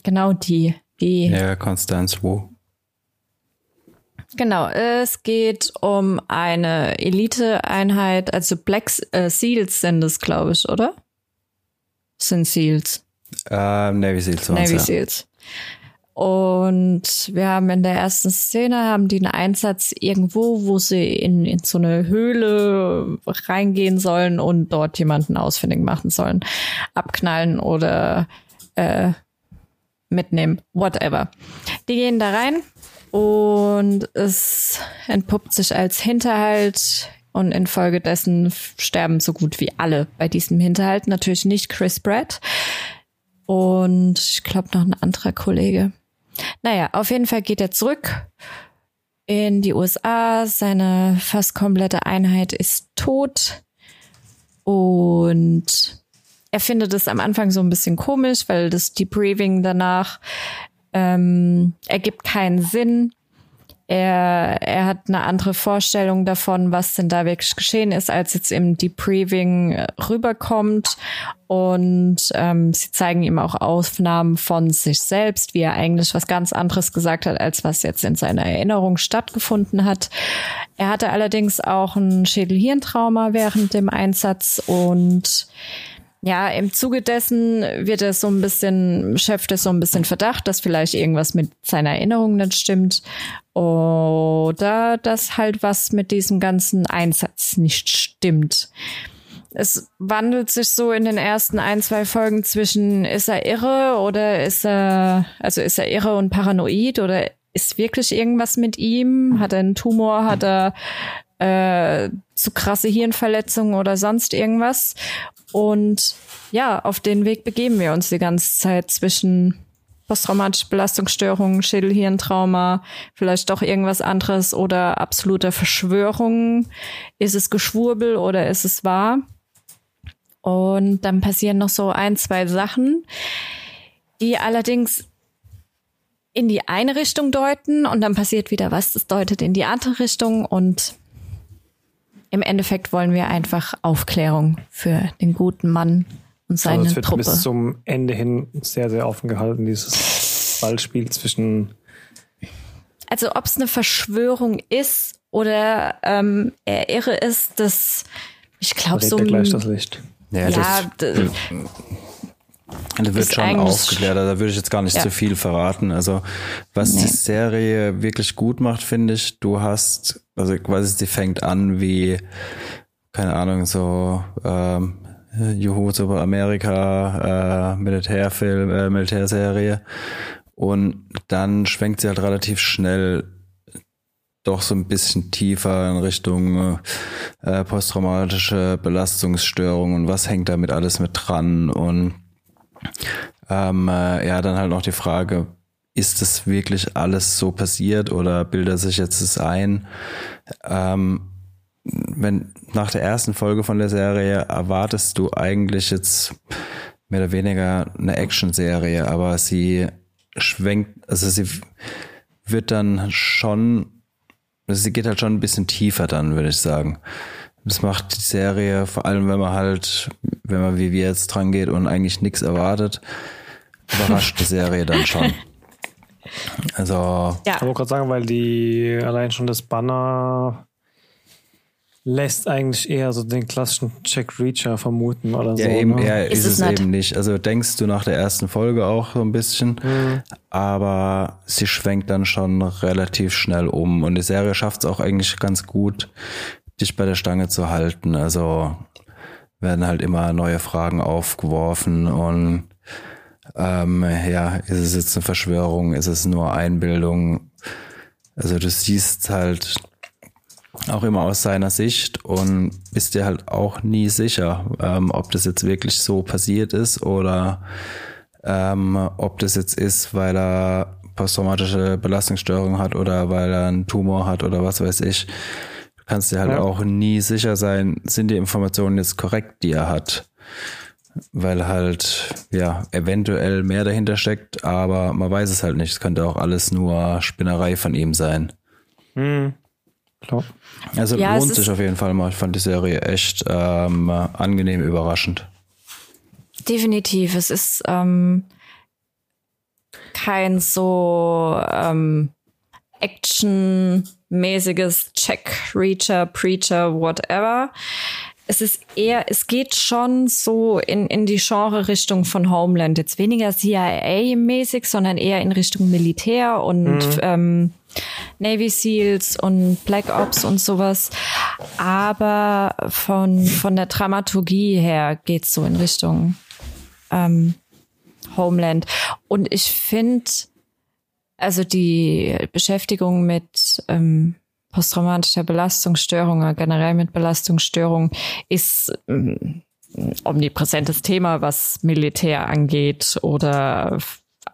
Genau die. Die. Ja, Constance Wu. Genau, es geht um eine Elite-Einheit, also Black äh, Seals sind es, glaube ich, oder? Sind Seals. Uh, Navy Seals. Navy ja. Seals. Und wir haben in der ersten Szene haben die einen Einsatz irgendwo, wo sie in, in so eine Höhle reingehen sollen und dort jemanden ausfindig machen sollen. Abknallen oder äh, mitnehmen, whatever. Die gehen da rein und es entpuppt sich als Hinterhalt und infolgedessen sterben so gut wie alle bei diesem Hinterhalt. Natürlich nicht Chris Pratt und ich glaube noch ein anderer Kollege. Naja, auf jeden Fall geht er zurück in die USA. Seine fast komplette Einheit ist tot. Und er findet es am Anfang so ein bisschen komisch, weil das Debriefing danach ähm, ergibt keinen Sinn. Er, er hat eine andere Vorstellung davon, was denn da wirklich geschehen ist, als jetzt im Debriefing rüberkommt. Und ähm, sie zeigen ihm auch Aufnahmen von sich selbst, wie er eigentlich was ganz anderes gesagt hat, als was jetzt in seiner Erinnerung stattgefunden hat. Er hatte allerdings auch ein Schädelhirntrauma während dem Einsatz und ja, im Zuge dessen wird er so ein bisschen, schöpft er so ein bisschen Verdacht, dass vielleicht irgendwas mit seiner Erinnerung nicht stimmt oder dass halt was mit diesem ganzen Einsatz nicht stimmt. es wandelt sich so in den ersten ein, zwei Folgen zwischen, ist er irre oder ist er, also ist er irre und paranoid oder ist wirklich irgendwas mit ihm? Hat er einen Tumor? Hat er äh, zu krasse Hirnverletzungen oder sonst irgendwas? Und ja, auf den Weg begeben wir uns die ganze Zeit zwischen posttraumatische Belastungsstörungen, Schädelhirntrauma, vielleicht doch irgendwas anderes oder absoluter Verschwörung. Ist es Geschwurbel oder ist es wahr? Und dann passieren noch so ein, zwei Sachen, die allerdings in die eine Richtung deuten und dann passiert wieder was, das deutet in die andere Richtung und im Endeffekt wollen wir einfach Aufklärung für den guten Mann und seine also es wird Truppe. bis zum Ende hin sehr, sehr offen gehalten, dieses Ballspiel zwischen. Also ob es eine Verschwörung ist oder ähm, er irre ist, das ich glaube so. gleich das Licht. Ja, ja das, das wird schon aufgeklärt, da würde ich jetzt gar nicht ja. zu viel verraten. Also, was nee. die Serie wirklich gut macht, finde ich, du hast, also quasi sie fängt an wie, keine Ahnung, so ähm, Juhu, Super Amerika, äh, Militärfilm, äh, Militärserie. Und dann schwenkt sie halt relativ schnell doch so ein bisschen tiefer in Richtung äh, posttraumatische Belastungsstörung und was hängt damit alles mit dran und ähm, äh, ja, dann halt noch die Frage, ist das wirklich alles so passiert oder bildet sich jetzt das ein? Ähm, wenn nach der ersten Folge von der Serie erwartest du eigentlich jetzt mehr oder weniger eine Action-Serie, aber sie schwenkt, also sie wird dann schon, also sie geht halt schon ein bisschen tiefer dann, würde ich sagen. Das macht die Serie, vor allem wenn man halt, wenn man wie wir jetzt dran geht und eigentlich nichts erwartet, überrascht die Serie dann schon. Also. Ja. Ich wollte gerade sagen, weil die allein schon das Banner lässt eigentlich eher so den klassischen Jack Reacher vermuten oder ja, so. Ja, eben, ne? eher ist, ist es, es eben nicht. Also denkst du nach der ersten Folge auch so ein bisschen, mhm. aber sie schwenkt dann schon relativ schnell um und die Serie schafft es auch eigentlich ganz gut, dich bei der Stange zu halten. Also werden halt immer neue Fragen aufgeworfen und ähm, ja, ist es jetzt eine Verschwörung, ist es nur Einbildung? Also du siehst halt auch immer aus seiner Sicht und bist dir halt auch nie sicher, ähm, ob das jetzt wirklich so passiert ist oder ähm, ob das jetzt ist, weil er posttraumatische Belastungsstörung hat oder weil er einen Tumor hat oder was weiß ich. Du kannst dir halt ja. auch nie sicher sein, sind die Informationen jetzt korrekt, die er hat. Weil halt, ja, eventuell mehr dahinter steckt, aber man weiß es halt nicht. Es könnte auch alles nur Spinnerei von ihm sein. Mhm. Klar. Also ja, lohnt sich auf jeden Fall mal. Ich fand die Serie echt ähm, angenehm überraschend. Definitiv. Es ist ähm, kein so ähm, actionmäßiges Check, Reacher, Preacher, whatever. Es ist eher, es geht schon so in, in die Genre-Richtung von Homeland. Jetzt weniger CIA-mäßig, sondern eher in Richtung Militär und mhm. ähm, Navy Seals und Black Ops und sowas. Aber von, von der Dramaturgie her geht's so in Richtung ähm, Homeland. Und ich finde, also die Beschäftigung mit ähm, posttraumatischer Belastungsstörung, generell mit Belastungsstörung, ist ähm, omnipräsentes Thema, was Militär angeht oder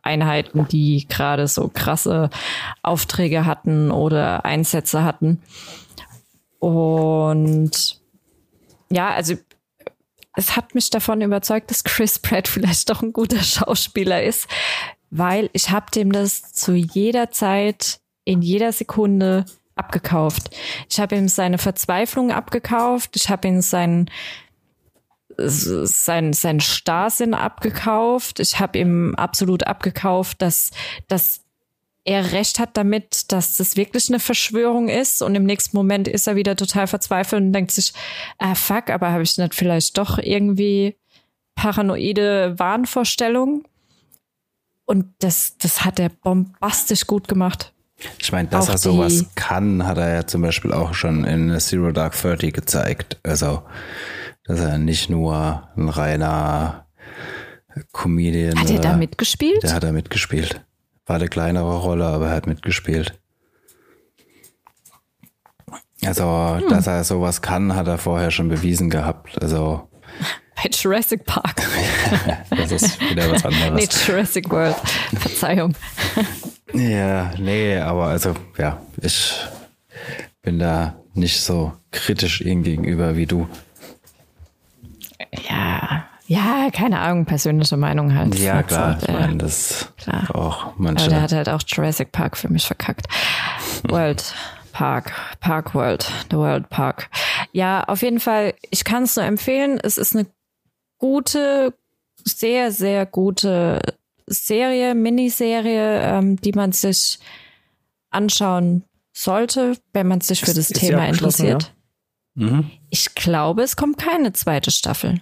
Einheiten, die gerade so krasse Aufträge hatten oder Einsätze hatten. Und ja, also es hat mich davon überzeugt, dass Chris Pratt vielleicht doch ein guter Schauspieler ist, weil ich habe dem das zu jeder Zeit, in jeder Sekunde abgekauft. Ich habe ihm seine Verzweiflung abgekauft, ich habe ihm seinen sein, sein Starrsinn abgekauft. Ich habe ihm absolut abgekauft, dass, dass er recht hat damit, dass das wirklich eine Verschwörung ist und im nächsten Moment ist er wieder total verzweifelt und denkt sich, ah fuck, aber habe ich nicht vielleicht doch irgendwie paranoide Wahnvorstellungen? Und das, das hat er bombastisch gut gemacht. Ich meine, dass auch er sowas kann, hat er ja zum Beispiel auch schon in Zero Dark Thirty gezeigt. Also dass er nicht nur ein reiner Comedian. Hat er da mitgespielt? Der hat da mitgespielt. War eine kleinere Rolle, aber er hat mitgespielt. Also, hm. dass er sowas kann, hat er vorher schon bewiesen gehabt. Also. Bei Jurassic Park. das ist wieder was anderes. Nee, Jurassic World. Verzeihung. ja, nee, aber also, ja, ich bin da nicht so kritisch ihm gegenüber wie du. Ja, ja, keine Ahnung, persönliche Meinung halt. Ja, klar, ich meine, das klar. auch manche. Aber der hat halt auch Jurassic Park für mich verkackt. World Park, Park World, The World Park. Ja, auf jeden Fall, ich kann es nur empfehlen. Es ist eine gute, sehr, sehr gute Serie, Miniserie, ähm, die man sich anschauen sollte, wenn man sich für das ist Thema interessiert. Ja? Mhm. Ich glaube, es kommt keine zweite Staffel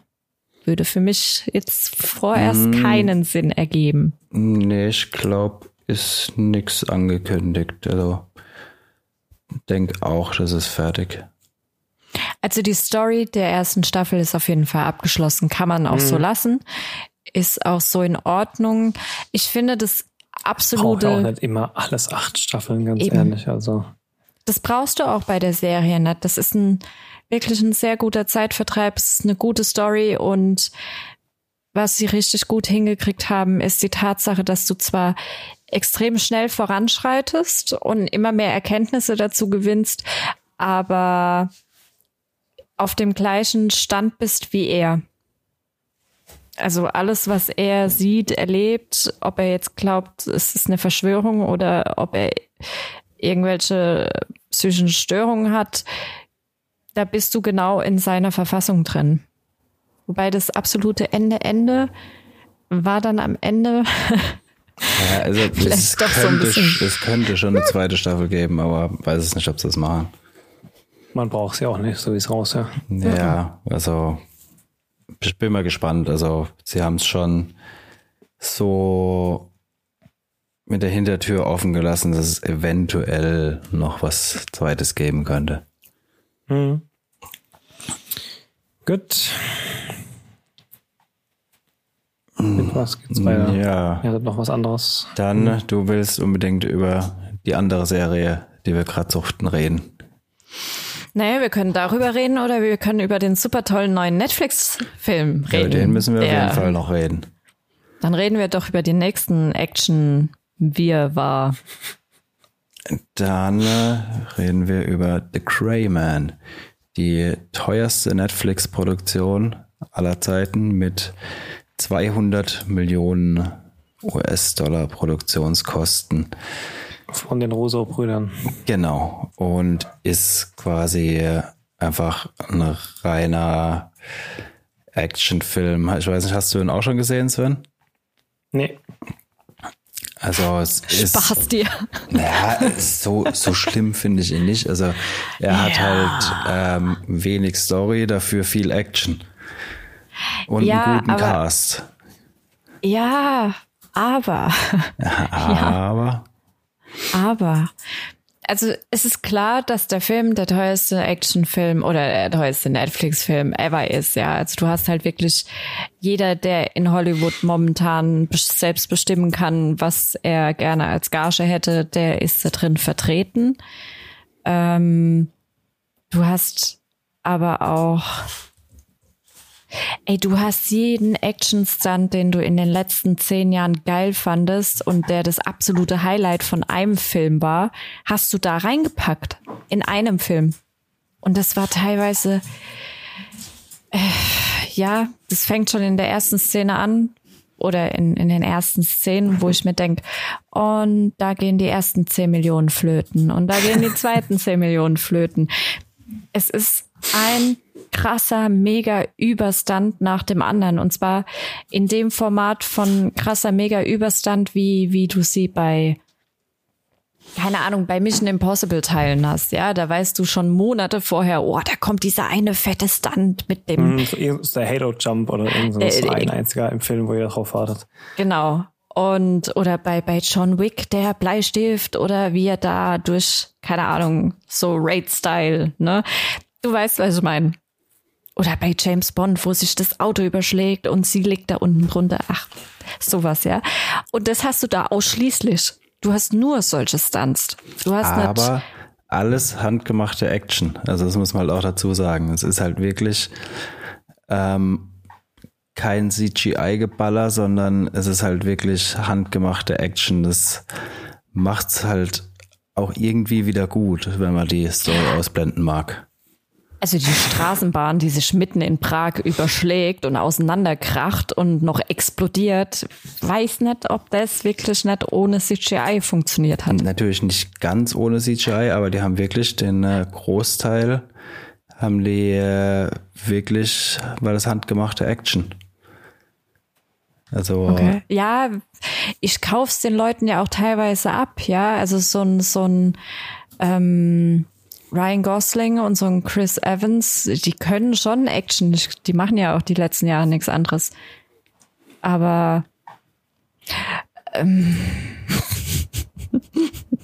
würde für mich jetzt vorerst hm. keinen Sinn ergeben. Nee, ich glaube, ist nichts angekündigt. Also denk auch, das ist fertig. Also die Story der ersten Staffel ist auf jeden Fall abgeschlossen, kann man auch hm. so lassen. Ist auch so in Ordnung. Ich finde das absolute. Braucht auch nicht immer alles acht Staffeln, ganz eben. ehrlich. Also. Das brauchst du auch bei der Serie nicht. Das ist ein wirklich ein sehr guter Zeitvertreib. Es ist eine gute Story und was sie richtig gut hingekriegt haben, ist die Tatsache, dass du zwar extrem schnell voranschreitest und immer mehr Erkenntnisse dazu gewinnst, aber auf dem gleichen Stand bist wie er. Also alles, was er sieht, erlebt, ob er jetzt glaubt, es ist eine Verschwörung oder ob er irgendwelche psychischen Störungen hat, da bist du genau in seiner Verfassung drin. Wobei das absolute Ende, Ende war dann am Ende. ja, also es könnte, so es könnte schon eine zweite Staffel geben, aber weiß es nicht, ob sie das machen. Man braucht sie auch nicht, so wie es raus, ja. Ja, also ich bin mal gespannt. Also sie haben es schon so mit der Hintertür offen gelassen, dass es eventuell noch was Zweites geben könnte. Mhm. Gut. Mit was geht's weiter? Ja. Ihr noch was anderes? Dann, mhm. du willst unbedingt über die andere Serie, die wir gerade suchten, reden. Naja, wir können darüber reden oder wir können über den super tollen neuen Netflix-Film reden. Ja, über den müssen wir auf jeden Fall noch reden. Dann reden wir doch über den nächsten Action Wir war. Dann äh, reden wir über The Crayman, die teuerste Netflix-Produktion aller Zeiten mit 200 Millionen US-Dollar Produktionskosten. Von den Roso-Brüdern. Genau. Und ist quasi einfach ein reiner Actionfilm. Ich weiß nicht, hast du ihn auch schon gesehen, Sven? Nee. Also es ist. Spaß dir. Ja, so, so schlimm finde ich ihn nicht. Also er ja. hat halt ähm, wenig Story, dafür viel Action. Und ja, einen guten aber, Cast. Ja, aber. Ja, aber. Ja. Aber also es ist klar, dass der Film der teuerste Actionfilm oder der teuerste Netflix-Film ever ist, ja. Also du hast halt wirklich jeder, der in Hollywood momentan selbst bestimmen kann, was er gerne als Gage hätte, der ist da drin vertreten. Ähm, du hast aber auch Ey, du hast jeden Action-Stunt, den du in den letzten zehn Jahren geil fandest und der das absolute Highlight von einem Film war, hast du da reingepackt. In einem Film. Und das war teilweise, äh, ja, das fängt schon in der ersten Szene an oder in, in den ersten Szenen, wo ich mir denke, und da gehen die ersten zehn Millionen flöten und da gehen die zweiten zehn Millionen flöten. Es ist ein krasser, mega Überstand nach dem anderen. Und zwar in dem Format von krasser, mega Überstand, wie, wie du sie bei, keine Ahnung, bei Mission Impossible Teilen hast. Ja, da weißt du schon Monate vorher, oh, da kommt dieser eine fette Stunt mit dem. Mm, ist der Halo Jump oder irgendwas, äh, ein einziger im Film, wo ihr drauf wartet. Genau. Und, oder bei, bei John Wick, der Bleistift oder wie er da durch, keine Ahnung, so Raid-Style, ne? Du weißt, was ich meine. oder bei James Bond, wo sich das Auto überschlägt und sie liegt da unten drunter. Ach, sowas, ja. Und das hast du da ausschließlich. Du hast nur solche Stunts. Du hast Aber alles handgemachte Action. Also das muss man halt auch dazu sagen. Es ist halt wirklich ähm, kein CGI-Geballer, sondern es ist halt wirklich handgemachte Action. Das macht's halt auch irgendwie wieder gut, wenn man die Story ausblenden mag. Also die Straßenbahn, die sich mitten in Prag überschlägt und auseinanderkracht und noch explodiert, weiß nicht, ob das wirklich nicht ohne CGI funktioniert hat. Natürlich nicht ganz ohne CGI, aber die haben wirklich den äh, Großteil, haben die äh, wirklich, war das handgemachte Action. Also okay. ja, ich kauf's den Leuten ja auch teilweise ab, ja. Also so ein so ein ähm, Ryan Gosling und so ein Chris Evans, die können schon Action. Die machen ja auch die letzten Jahre nichts anderes. Aber ähm,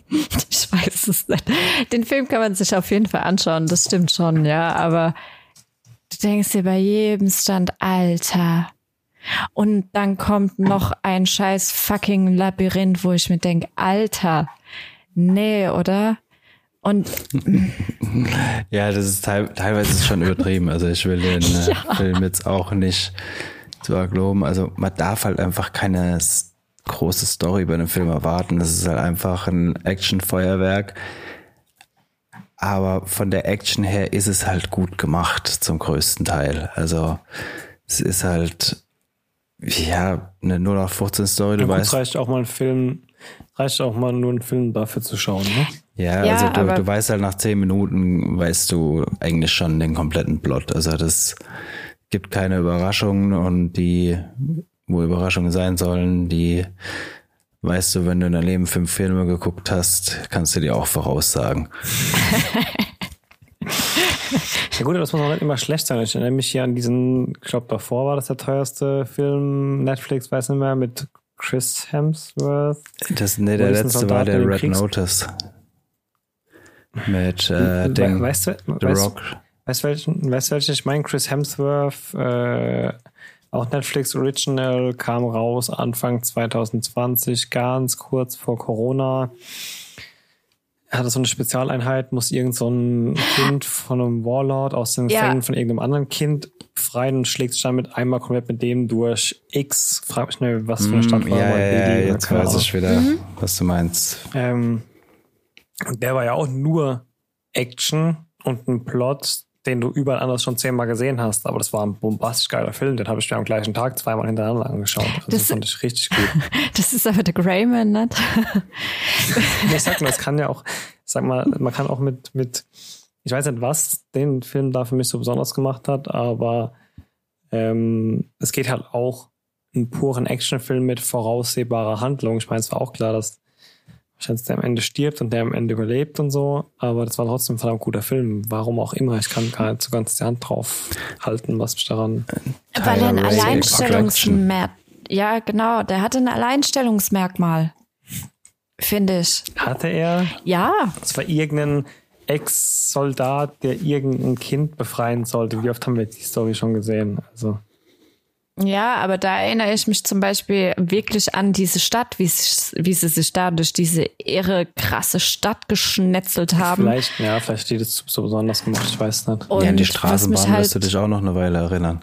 ich weiß es nicht. Den Film kann man sich auf jeden Fall anschauen, das stimmt schon, ja. Aber du denkst dir bei jedem Stand, Alter. Und dann kommt noch ein scheiß fucking Labyrinth, wo ich mir denke, Alter, nee, oder? Und ja, das ist teilweise ist schon übertrieben. Also ich will den äh, ja. Film jetzt auch nicht zu ergloben. Also man darf halt einfach keine große Story bei einem Film erwarten. Das ist halt einfach ein Actionfeuerwerk. Aber von der Action her ist es halt gut gemacht zum größten Teil. Also es ist halt ja eine 0 nach 15 Story. Du ja, weißt, reicht auch mal ein Film, reicht auch mal nur einen Film dafür zu schauen, ne? Ja, ja also du, du weißt halt nach zehn Minuten, weißt du eigentlich schon den kompletten Plot. Also das gibt keine Überraschungen und die, wo Überraschungen sein sollen, die weißt du, wenn du in deinem Leben fünf Filme geguckt hast, kannst du dir auch voraussagen. ja gut, das muss auch nicht immer schlecht sein. Ich erinnere mich hier an diesen, ich glaube davor war das der teuerste Film, Netflix, weiß nicht mehr, mit Chris Hemsworth. Das, nee, der letzte war der Red Kriegs Notice. Mit äh, dem weißt du, The weißt, Rock. Weißt du, welchen, weißt welchen ich meine? Chris Hemsworth, äh, auch Netflix Original, kam raus Anfang 2020, ganz kurz vor Corona. Er hatte so eine Spezialeinheit, muss irgend so ein Kind von einem Warlord aus den ja. von irgendeinem anderen Kind befreien und schlägt sich damit einmal komplett mit dem durch X. Frag mich nicht, was für eine Stadt mm, war. Ja, ja, ja, jetzt weiß ich wieder, mhm. was du meinst. Ähm, der war ja auch nur Action und ein Plot, den du überall anders schon zehnmal gesehen hast. Aber das war ein bombastisch geiler Film. Den habe ich mir am gleichen Tag zweimal hintereinander angeschaut. Also das fand ich richtig gut. das ist aber der Greyman, nicht? ich sag mal, das kann ja auch, sag mal, man kann auch mit, mit, ich weiß nicht, was den Film da für mich so besonders gemacht hat, aber ähm, es geht halt auch einen puren Actionfilm mit voraussehbarer Handlung. Ich meine, es war auch klar, dass wahrscheinlich der am Ende stirbt und der am Ende überlebt und so. Aber das war trotzdem ein verdammt guter Film. Warum auch immer. Ich kann gar nicht so ganz die Hand drauf halten, was mich daran. Weil er ein Alleinstellungsmerkmal. Ja, genau. Der hatte ein Alleinstellungsmerkmal. Finde ich. Hatte er? Ja. Das war irgendein Ex-Soldat, der irgendein Kind befreien sollte. Wie oft haben wir die Story schon gesehen? Also. Ja, aber da erinnere ich mich zum Beispiel wirklich an diese Stadt, wie, wie sie sich da durch diese irre krasse Stadt geschnetzelt haben. Vielleicht, ja, vielleicht steht es so besonders gemacht, ich weiß nicht. Und ja, an die Straßenbahn halt, wirst du dich auch noch eine Weile erinnern.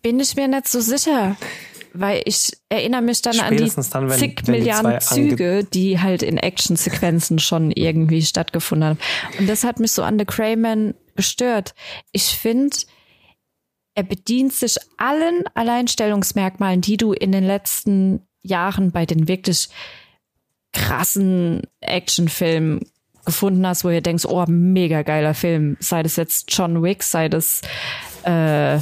Bin ich mir nicht so sicher. Weil ich erinnere mich dann Spätestens an die dann, wenn, zig wenn Milliarden die Züge, die halt in Actionsequenzen schon irgendwie stattgefunden haben. Und das hat mich so an The Crayman gestört. Ich finde, er bedient sich allen Alleinstellungsmerkmalen, die du in den letzten Jahren bei den wirklich krassen Actionfilmen gefunden hast, wo ihr denkst, oh, mega geiler Film. Sei das jetzt John Wick, sei das äh,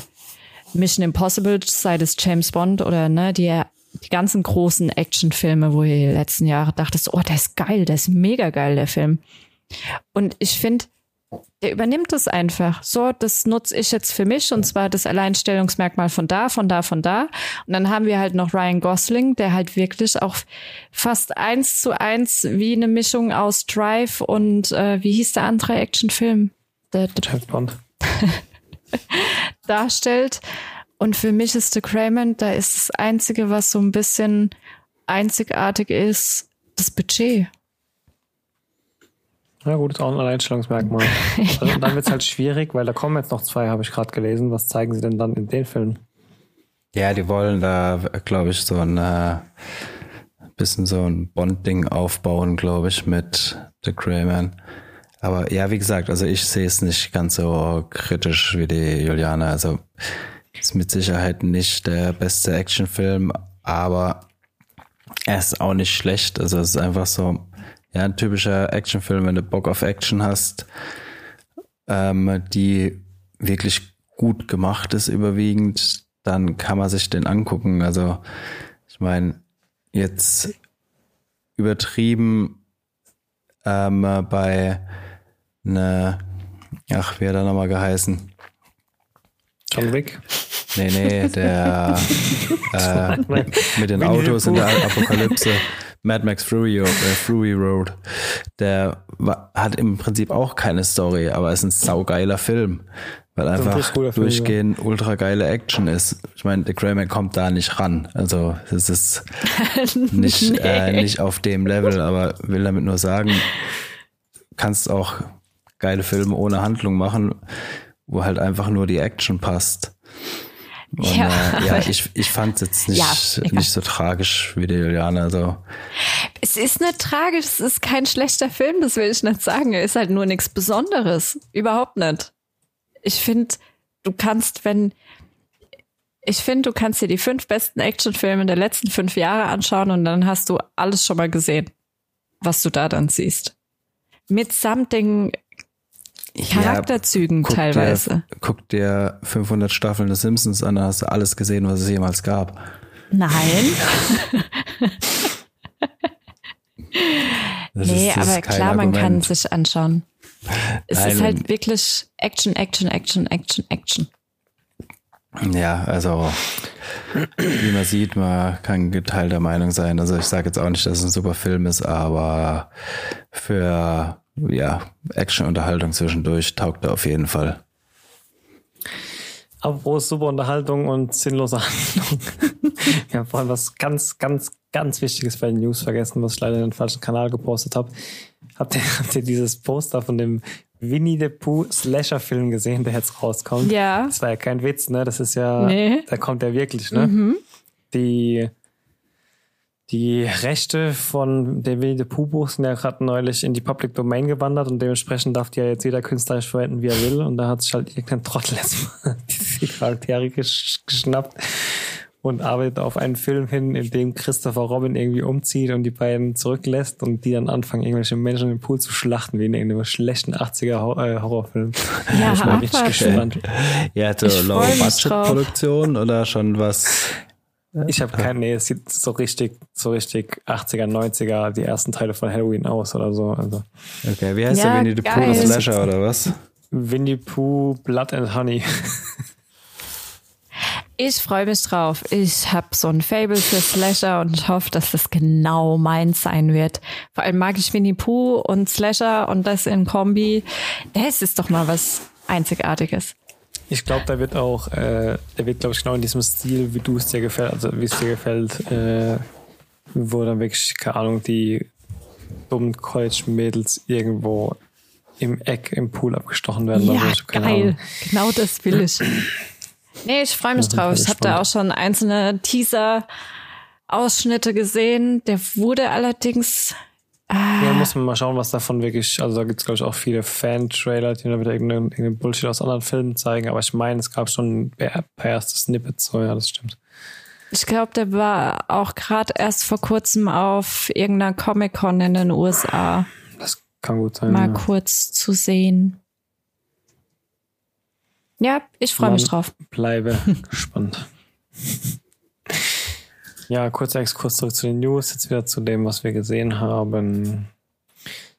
Mission Impossible, sei das James Bond oder ne, die, die ganzen großen Actionfilme, wo ihr die letzten Jahre dachtest, oh, der ist geil, der ist mega geil, der Film. Und ich finde, der übernimmt es einfach. So, das nutze ich jetzt für mich und zwar das Alleinstellungsmerkmal von da, von da, von da. Und dann haben wir halt noch Ryan Gosling, der halt wirklich auch fast eins zu eins wie eine Mischung aus Drive und äh, wie hieß der andere Actionfilm? Der, James Bond. darstellt. Und für mich ist The Crayman, da ist das Einzige, was so ein bisschen einzigartig ist, das Budget. Ja gut, ist auch ein Alleinstellungsmerkmal. ja. Also, dann wird es halt schwierig, weil da kommen jetzt noch zwei, habe ich gerade gelesen. Was zeigen sie denn dann in den Filmen? Ja, die wollen da, glaube ich, so ein äh, bisschen so ein Bond-Ding aufbauen, glaube ich, mit The Greyman. Aber ja, wie gesagt, also ich sehe es nicht ganz so kritisch wie die Juliane. Also ist mit Sicherheit nicht der beste Actionfilm, aber er ist auch nicht schlecht. Also es ist einfach so, ja, ein typischer Actionfilm, wenn du Bock auf Action hast, ähm, die wirklich gut gemacht ist überwiegend, dann kann man sich den angucken. Also ich meine, jetzt übertrieben ähm, bei ne, ach, wie hat er nochmal geheißen? John Wick. Nee, nee, der äh, mit den Autos in der Apokalypse. Mad Max Fury, äh, Fury Road. Der war, hat im Prinzip auch keine Story, aber ist ein saugeiler Film. Weil einfach durchgehend Film, ultra geile Action ist. Ich meine, der Greyman kommt da nicht ran. Also es ist nicht, nee. äh, nicht auf dem Level, aber will damit nur sagen, kannst auch geile Filme ohne Handlung machen, wo halt einfach nur die Action passt. Und, ja, äh, ja ich, ich fand es jetzt nicht, ja, nicht so tragisch wie die Juliane. Also. Es ist nicht tragisch, es ist kein schlechter Film, das will ich nicht sagen. Er ist halt nur nichts Besonderes. Überhaupt nicht. Ich finde, du kannst, wenn, ich finde, du kannst dir die fünf besten Actionfilme der letzten fünf Jahre anschauen und dann hast du alles schon mal gesehen, was du da dann siehst. Mitsamt den Charakterzügen ja, guck teilweise. Dir, guck dir 500 Staffeln des Simpsons an, da hast du alles gesehen, was es jemals gab. Nein. nee, aber klar, Argument. man kann sich anschauen. Es Nein, ist halt wirklich Action, Action, Action, Action, Action. Ja, also wie man sieht, man kann geteilter Meinung sein. Also ich sage jetzt auch nicht, dass es ein super Film ist, aber für ja, Action-Unterhaltung zwischendurch taugt er auf jeden Fall. Apropos super Unterhaltung und sinnlose Handlung. Wir haben vorhin was ganz, ganz, ganz Wichtiges bei den News vergessen, was ich leider in den falschen Kanal gepostet habe. Habt ihr, habt ihr dieses Poster von dem Winnie the Pooh Slasher-Film gesehen, der jetzt rauskommt? Ja. Das war ja kein Witz, ne? Das ist ja, nee. da kommt der wirklich, ne? Mhm. Die die Rechte von der Winnie the Pooh Buch sind ja gerade neulich in die Public Domain gewandert und dementsprechend darf die ja jetzt jeder künstlerisch verwenden, wie er will. Und da hat sich halt irgendein Trottel erstmal diese Charaktere geschnappt und arbeitet auf einen Film hin, in dem Christopher Robin irgendwie umzieht und die beiden zurücklässt und die dann anfangen, irgendwelche Menschen im Pool zu schlachten, wie in irgendeinem schlechten 80er äh, Horrorfilm. Ja, ich bin richtig gespannt. Ja, so Low-Budget-Produktion oder schon was ich habe keinen, nee, es sieht so richtig, so richtig 80er, 90er, die ersten Teile von Halloween aus oder so. Also. Okay, wie heißt ja, der Winnie the Pooh, das Slasher oder was? Winnie Pooh, Blood and Honey. Ich freue mich drauf. Ich habe so ein Fable für Slasher und ich hoffe, dass das genau meins sein wird. Vor allem mag ich Winnie Pooh und Slasher und das in Kombi. Das ist doch mal was Einzigartiges. Ich glaube, da wird auch, äh, der wird, glaube ich, genau in diesem Stil, wie du es dir gefällt, also wie es dir gefällt, äh, wo dann wirklich, keine Ahnung, die dummen College-Mädels irgendwo im Eck im Pool abgestochen werden. Ja, also, geil. Ahnung. Genau das will ich. nee, ich freue mich drauf. Ich habe da auch schon einzelne Teaser-Ausschnitte gesehen. Der wurde allerdings Ah. Ja, muss man mal schauen, was davon wirklich, also da gibt es, glaube ich, auch viele Fan-Trailer, die dann wieder irgendeinen, irgendeinen Bullshit aus anderen Filmen zeigen, aber ich meine, es gab schon ein paar erste Snippets, so ja, das stimmt. Ich glaube, der war auch gerade erst vor kurzem auf irgendeiner Comic-Con in den USA. Das kann gut sein. Mal ja. kurz zu sehen. Ja, ich freue mich drauf. Bleibe gespannt. Ja, kurzer Exkurs zurück zu den News, jetzt wieder zu dem, was wir gesehen haben.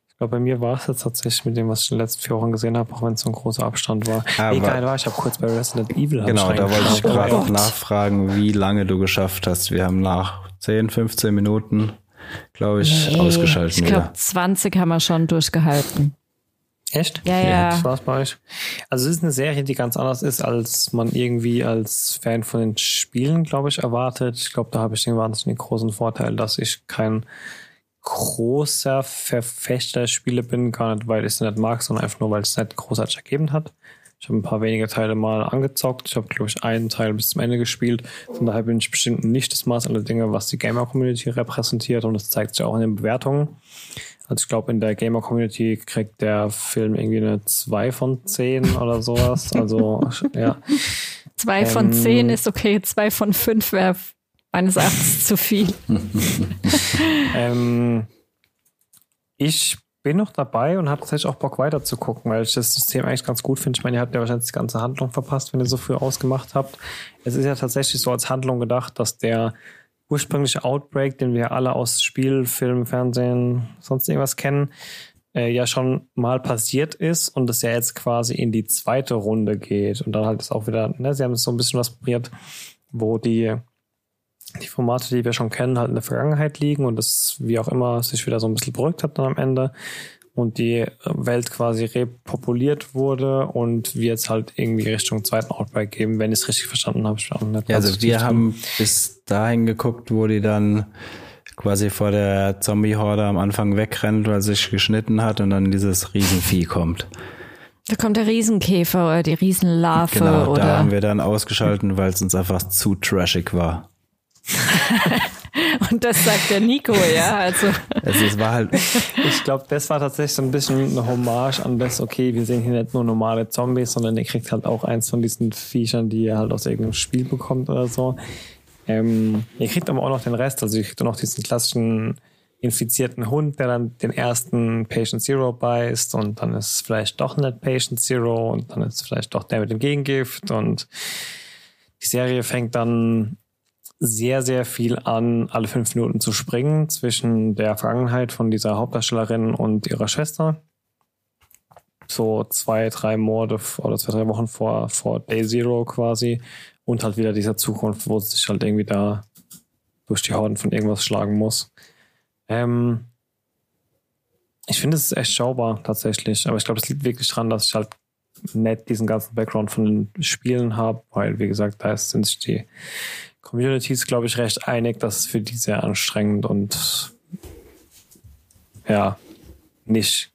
Ich glaube, bei mir war es jetzt tatsächlich mit dem, was ich in den letzten vier Wochen gesehen habe, auch wenn es so ein großer Abstand war. Aber Egal war, ich habe kurz bei Resident Evil Genau, da wollte ich gerade noch nachfragen, wie lange du geschafft hast. Wir haben nach 10, 15 Minuten, glaube ich, nee, ausgeschaltet. Ich glaube, 20 haben wir schon durchgehalten. Echt? Ja, ja. Das war's bei euch. Also es ist eine Serie, die ganz anders ist, als man irgendwie als Fan von den Spielen, glaube ich, erwartet. Ich glaube, da habe ich den wahnsinnig großen Vorteil, dass ich kein großer Verfechter der Spiele bin, gar nicht, weil ich es nicht mag, sondern einfach nur, weil es nicht großartig ergeben hat. Ich habe ein paar wenige Teile mal angezockt. Ich habe, glaube ich, einen Teil bis zum Ende gespielt. Von daher bin ich bestimmt nicht das Maß aller Dinge, was die Gamer-Community repräsentiert. Und das zeigt sich auch in den Bewertungen. Also ich glaube, in der Gamer-Community kriegt der Film irgendwie eine 2 von 10 oder sowas. Also, ja. 2 von ähm, 10 ist okay, 2 von 5 wäre meines Erachtens zu viel. ähm, ich bin noch dabei und habe tatsächlich auch Bock weiter zu gucken, weil ich das System eigentlich ganz gut finde. Ich meine, ihr habt ja wahrscheinlich die ganze Handlung verpasst, wenn ihr so früh ausgemacht habt. Es ist ja tatsächlich so als Handlung gedacht, dass der ursprüngliche Outbreak, den wir alle aus Spiel, Film, Fernsehen, sonst irgendwas kennen, äh, ja schon mal passiert ist und es ja jetzt quasi in die zweite Runde geht. Und dann halt ist auch wieder, ne, sie haben so ein bisschen was probiert, wo die, die Formate, die wir schon kennen, halt in der Vergangenheit liegen und das, wie auch immer, sich wieder so ein bisschen beruhigt hat dann am Ende und die Welt quasi repopuliert wurde und wir jetzt halt irgendwie Richtung zweiten Outbreak geben, wenn ich es richtig verstanden habe. Ja, also wir haben bis dahin geguckt, wo die dann quasi vor der Zombie-Horde am Anfang wegrennt, weil sich geschnitten hat und dann dieses Riesenvieh kommt. Da kommt der Riesenkäfer oder die Riesenlarve. Genau, oder? da haben wir dann ausgeschalten, weil es uns einfach zu trashig war. Und das sagt der Nico, ja. Also, also es war halt. Ich glaube, das war tatsächlich so ein bisschen eine Hommage an das, okay, wir sehen hier nicht nur normale Zombies, sondern ihr kriegt halt auch eins von diesen Viechern, die ihr halt aus irgendeinem Spiel bekommt oder so. Ähm, ihr kriegt aber auch noch den Rest, also ihr kriegt auch noch diesen klassischen infizierten Hund, der dann den ersten Patient Zero beißt und dann ist vielleicht doch nicht Patient Zero und dann ist vielleicht doch der mit dem Gegengift und die Serie fängt dann sehr, sehr viel an, alle fünf Minuten zu springen zwischen der Vergangenheit von dieser Hauptdarstellerin und ihrer Schwester. So zwei, drei Morde oder zwei, drei Wochen vor, vor Day Zero quasi. Und halt wieder dieser Zukunft, wo sie sich halt irgendwie da durch die Horden von irgendwas schlagen muss. Ähm, ich finde, es ist echt schaubar tatsächlich. Aber ich glaube, es liegt wirklich dran, dass ich halt nicht diesen ganzen Background von den Spielen habe, weil, wie gesagt, da sind sich die Community ist, glaube ich, recht einig, dass es für die sehr anstrengend und ja, nicht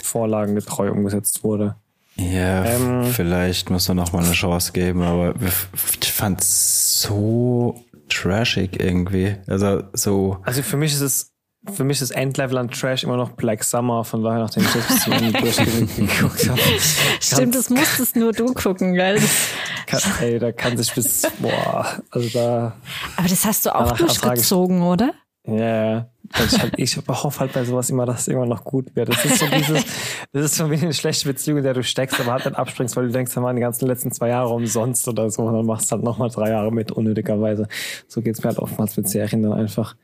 vorlagengetreu umgesetzt wurde. Ja, ähm, vielleicht muss man noch mal eine Chance geben, aber ich fand es so trashig irgendwie. Also so. Also für mich ist es für mich ist Endlevel an Trash immer noch Black Summer, von daher, nachdem ich das bis zum Ende durchgeguckt habe. Stimmt, das musstest nur du gucken, gell? Kann, ey, da kann sich bis, boah, also da. Aber das hast du auch durchgezogen, oder? Ja, ich, halt, ich hoffe halt bei sowas immer, dass es irgendwann noch gut wird. Das ist so dieses, das ist so wie eine schlechte Beziehung, in der du steckst, aber halt dann abspringst, weil du denkst, da waren die ganzen letzten zwei Jahre umsonst oder so und dann machst du halt nochmal drei Jahre mit, unnötigerweise. So geht's mir halt oftmals mit Serien dann einfach.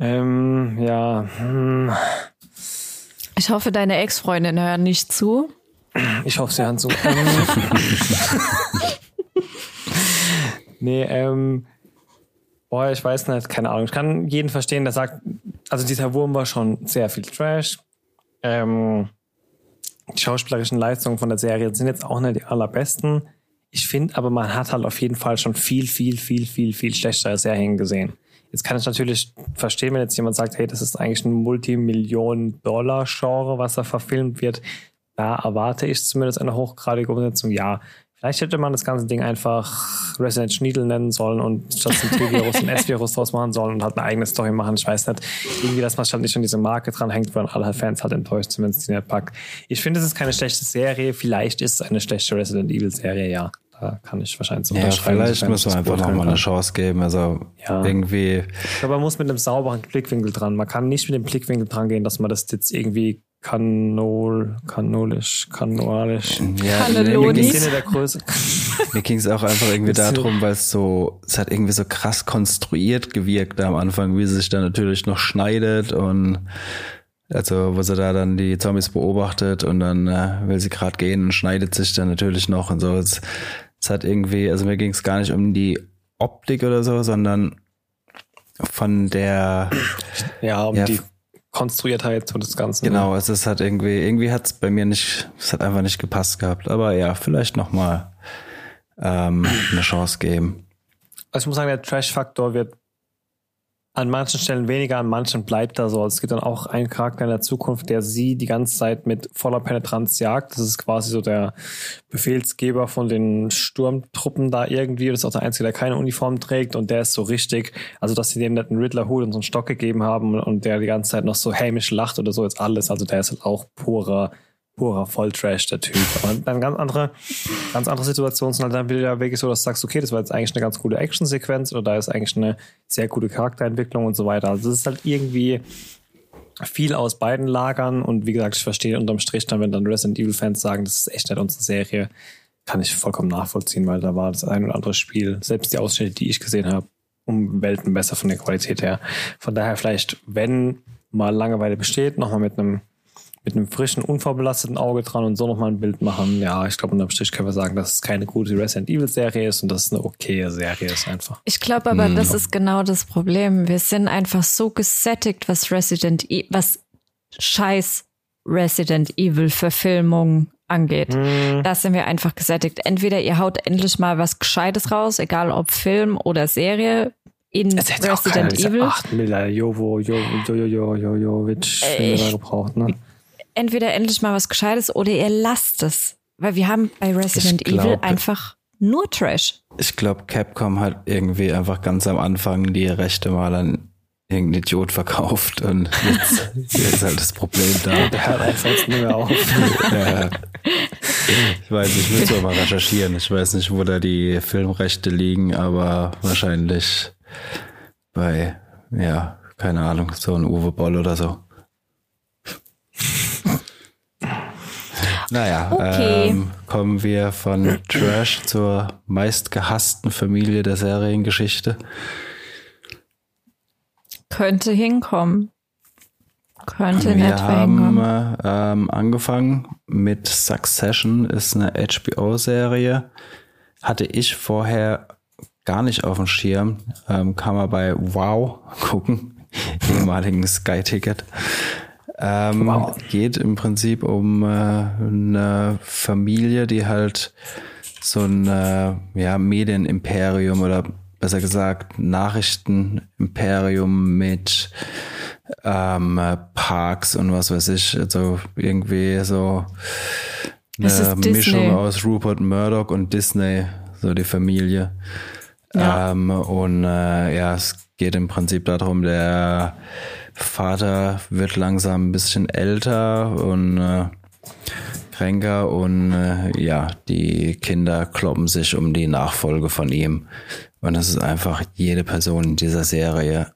Ähm, ja. Hm. Ich hoffe, deine Ex-Freundin hören nicht zu. Ich hoffe, sie hören zu. nee, ähm, boah, ich weiß nicht, keine Ahnung. Ich kann jeden verstehen, der sagt, also dieser Wurm war schon sehr viel Trash. Ähm, die schauspielerischen Leistungen von der Serie sind jetzt auch nicht die allerbesten. Ich finde aber, man hat halt auf jeden Fall schon viel, viel, viel, viel, viel schlechtere Serien gesehen. Jetzt kann ich natürlich verstehen, wenn jetzt jemand sagt, hey, das ist eigentlich ein Multimillionen-Dollar-Genre, was da verfilmt wird. Da erwarte ich zumindest eine hochgradige Umsetzung. Ja, vielleicht hätte man das ganze Ding einfach Resident Schniedel nennen sollen und statt ein T-Virus ein S-Virus draus machen sollen und halt eine eigene Story machen. Ich weiß nicht. Irgendwie, dass man halt nicht an diese Marke dran hängt, weil alle Fans halt enttäuscht sind, wenn es die nicht packt. Ich finde, es ist keine schlechte Serie. Vielleicht ist es eine schlechte Resident Evil Serie, ja. Da kann ich wahrscheinlich so ja, Vielleicht muss man einfach nochmal eine Chance geben. Also ja. irgendwie. Ich glaube, man muss mit einem sauberen Blickwinkel dran. Man kann nicht mit dem Blickwinkel dran gehen, dass man das jetzt irgendwie kanol, kanolisch, kanolisch. Ja, Kannelonisch. Sinne der Größe. Mir ging es auch einfach irgendwie darum, weil es so, es hat irgendwie so krass konstruiert gewirkt am Anfang, wie sie sich dann natürlich noch schneidet und also, wo sie da dann die Zombies beobachtet und dann äh, will sie gerade gehen und schneidet sich dann natürlich noch und so. Es, es hat irgendwie, also mir ging es gar nicht um die Optik oder so, sondern von der ja, um ja, die Konstruiertheit und das Ganze. Genau, es ist halt irgendwie, irgendwie hat es bei mir nicht, es hat einfach nicht gepasst gehabt. Aber ja, vielleicht nochmal ähm, eine Chance geben. Also ich muss sagen, der Trash-Faktor wird an manchen Stellen weniger, an manchen bleibt er so. Es gibt dann auch einen Charakter in der Zukunft, der sie die ganze Zeit mit voller Penetranz jagt. Das ist quasi so der Befehlsgeber von den Sturmtruppen da irgendwie. Das ist auch der Einzige, der keine Uniform trägt und der ist so richtig, also dass sie dem einen Riddler-Hut und so einen Stock gegeben haben und der die ganze Zeit noch so hämisch lacht oder so ist alles. Also der ist halt auch purer purer Volltrash, der Typ. Aber dann ganz andere, ganz andere Situationen sind halt dann wieder wirklich so, dass du sagst, okay, das war jetzt eigentlich eine ganz coole Actionsequenz oder da ist eigentlich eine sehr gute Charakterentwicklung und so weiter. Also es ist halt irgendwie viel aus beiden Lagern und wie gesagt, ich verstehe unterm Strich dann, wenn dann Resident Evil Fans sagen, das ist echt nicht unsere Serie, kann ich vollkommen nachvollziehen, weil da war das ein oder andere Spiel, selbst die Ausschnitte, die ich gesehen habe, um Welten besser von der Qualität her. Von daher vielleicht, wenn mal Langeweile besteht, nochmal mit einem mit einem frischen, unvorbelasteten Auge dran und so nochmal ein Bild machen. Ja, ich glaube, unterm Strich können wir sagen, dass es keine gute Resident Evil Serie ist und dass es eine okaye Serie ist einfach. Ich glaube aber, mhm. das ist genau das Problem. Wir sind einfach so gesättigt, was Resident Evil, was scheiß Resident Evil Verfilmung angeht. Mhm. Da sind wir einfach gesättigt. Entweder ihr haut endlich mal was Gescheites raus, egal ob Film oder Serie, in Resident Evil. 8 Miller, Jovo, Jovo, Jojo, Jojo, Jojo, Jojo, Jojo, gebraucht, ne? Entweder endlich mal was Gescheites oder ihr lasst es. Weil wir haben bei Resident glaub, Evil einfach nur Trash. Ich glaube, Capcom hat irgendwie einfach ganz am Anfang die Rechte mal an irgendeinen Idiot verkauft und jetzt, jetzt ist halt das Problem da. Der hört einfach nicht mehr auf. ja. Ich weiß, ich muss mal recherchieren. Ich weiß nicht, wo da die Filmrechte liegen, aber wahrscheinlich bei, ja, keine Ahnung, so ein Uwe Boll oder so. Naja, okay. ähm, kommen wir von Trash zur meistgehassten Familie der Seriengeschichte. Könnte hinkommen. Könnte wir nicht haben. Ähm, angefangen mit Succession, ist eine HBO-Serie. Hatte ich vorher gar nicht auf dem Schirm. Ähm, kann man bei Wow gucken, ehemaligen Sky-Ticket. Ähm, wow. Geht im Prinzip um äh, eine Familie, die halt so ein äh, ja, Medienimperium oder besser gesagt Nachrichtenimperium mit ähm, Parks und was weiß ich, also irgendwie so eine Mischung aus Rupert Murdoch und Disney, so die Familie. Ja. Ähm, und äh, ja, es geht im Prinzip darum, der Vater wird langsam ein bisschen älter und äh, kränker und äh, ja, die Kinder kloppen sich um die Nachfolge von ihm. Und das ist einfach jede Person in dieser Serie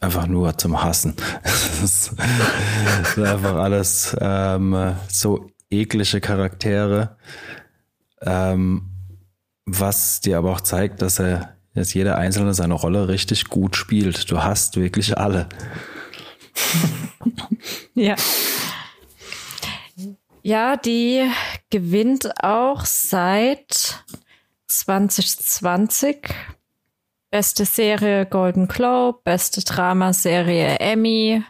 einfach nur zum Hassen. das ist einfach alles ähm, so eklige Charaktere, ähm, was dir aber auch zeigt, dass er dass jeder Einzelne seine Rolle richtig gut spielt. Du hast wirklich alle. ja. Ja, die gewinnt auch seit 2020. Beste Serie Golden Globe, beste Dramaserie Emmy.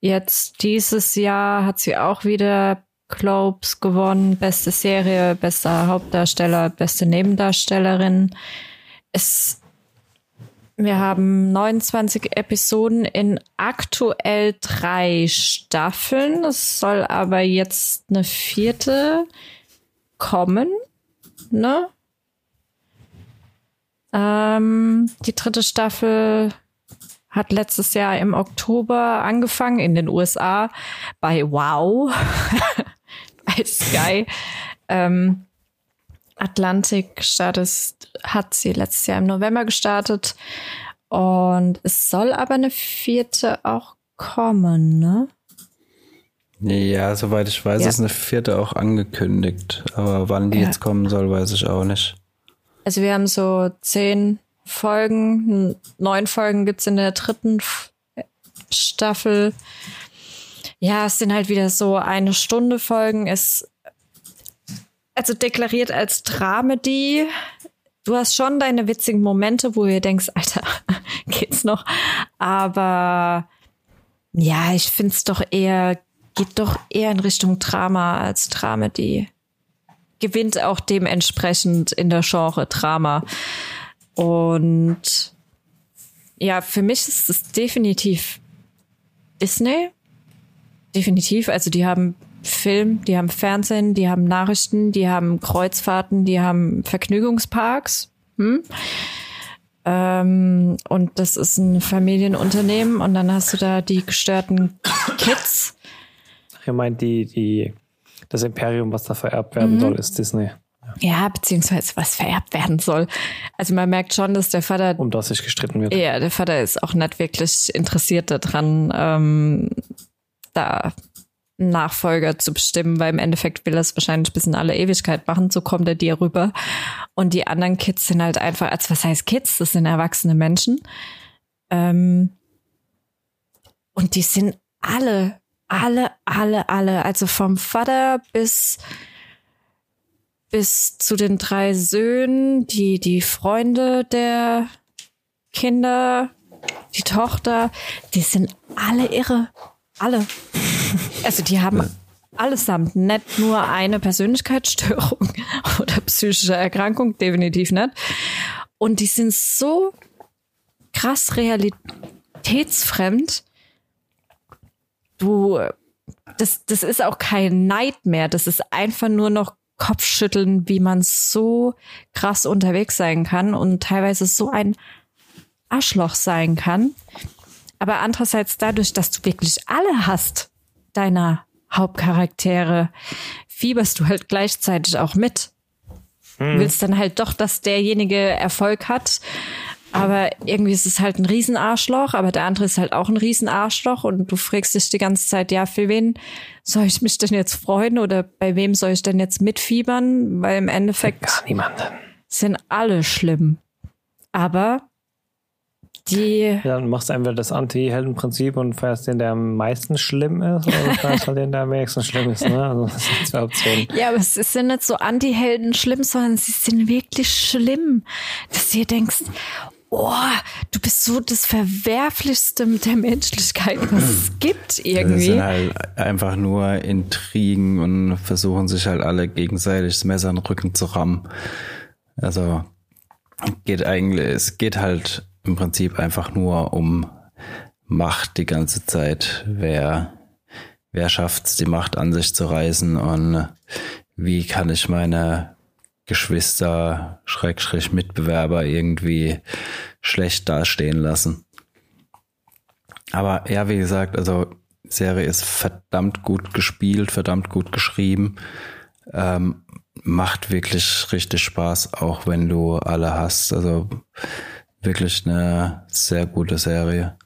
Jetzt dieses Jahr hat sie auch wieder Globes gewonnen. Beste Serie, bester Hauptdarsteller, beste Nebendarstellerin. Es, wir haben 29 Episoden in aktuell drei Staffeln. Es soll aber jetzt eine vierte kommen, ne? Ähm, die dritte Staffel hat letztes Jahr im Oktober angefangen in den USA bei Wow, bei Sky. Ähm, Atlantic gestartet, hat sie letztes Jahr im November gestartet. Und es soll aber eine vierte auch kommen, ne? Ja, soweit ich weiß, ja. ist eine vierte auch angekündigt. Aber wann die ja. jetzt kommen soll, weiß ich auch nicht. Also wir haben so zehn Folgen, neun Folgen gibt's in der dritten Staffel. Ja, es sind halt wieder so eine Stunde Folgen. Es also deklariert als Dramedy. Du hast schon deine witzigen Momente, wo du denkst, Alter, geht's noch? Aber Ja, ich finde es doch eher, geht doch eher in Richtung Drama als Dramedy. Gewinnt auch dementsprechend in der Genre Drama. Und ja, für mich ist es definitiv Disney. Definitiv. Also die haben Film, die haben Fernsehen, die haben Nachrichten, die haben Kreuzfahrten, die haben Vergnügungsparks. Hm? Ähm, und das ist ein Familienunternehmen und dann hast du da die gestörten Kids. Ihr meint die, die, das Imperium, was da vererbt werden mhm. soll, ist Disney. Ja, beziehungsweise was vererbt werden soll. Also man merkt schon, dass der Vater. Um das sich gestritten wird. Ja, der Vater ist auch nicht wirklich interessiert daran, ähm, da Nachfolger zu bestimmen, weil im Endeffekt will er es wahrscheinlich bis in alle Ewigkeit machen, so kommt er dir rüber. Und die anderen Kids sind halt einfach, als was heißt Kids? Das sind erwachsene Menschen. Ähm, und die sind alle, alle, alle, alle, also vom Vater bis bis zu den drei Söhnen, die die Freunde der Kinder, die Tochter, die sind alle irre. Alle. Also die haben allesamt nicht nur eine Persönlichkeitsstörung oder psychische Erkrankung, definitiv nicht. Und die sind so krass realitätsfremd. Du, das, das ist auch kein Neid mehr. Das ist einfach nur noch Kopfschütteln, wie man so krass unterwegs sein kann und teilweise so ein Arschloch sein kann. Aber andererseits dadurch, dass du wirklich alle hast, deiner Hauptcharaktere, fieberst du halt gleichzeitig auch mit. Hm. Willst dann halt doch, dass derjenige Erfolg hat. Aber irgendwie ist es halt ein Riesenarschloch, aber der andere ist halt auch ein Riesenarschloch und du fragst dich die ganze Zeit, ja, für wen soll ich mich denn jetzt freuen oder bei wem soll ich denn jetzt mitfiebern? Weil im Endeffekt Gar niemanden. sind alle schlimm. Aber die. Ja, dann machst du entweder das Anti-Helden-Prinzip und feierst den, der am meisten schlimm ist, oder du feierst halt den, der am wenigsten schlimm ist. Ne? Also das sind zwei Optionen. Ja, aber es sind nicht so Anti-Helden schlimm, sondern sie sind wirklich schlimm. Dass du dir denkst, oh, du bist so das Verwerflichste mit der Menschlichkeit, was es gibt irgendwie. Das sind halt einfach nur Intrigen und versuchen sich halt alle gegenseitig das Messer in den Rücken zu rammen. Also geht eigentlich, es geht halt im Prinzip einfach nur um Macht die ganze Zeit. Wer, wer schafft es, die Macht an sich zu reißen und wie kann ich meine Geschwister, Schrägstrich Mitbewerber irgendwie schlecht dastehen lassen. Aber ja, wie gesagt, also Serie ist verdammt gut gespielt, verdammt gut geschrieben. Ähm, macht wirklich richtig Spaß, auch wenn du alle hast. Also wirklich eine sehr gute Serie.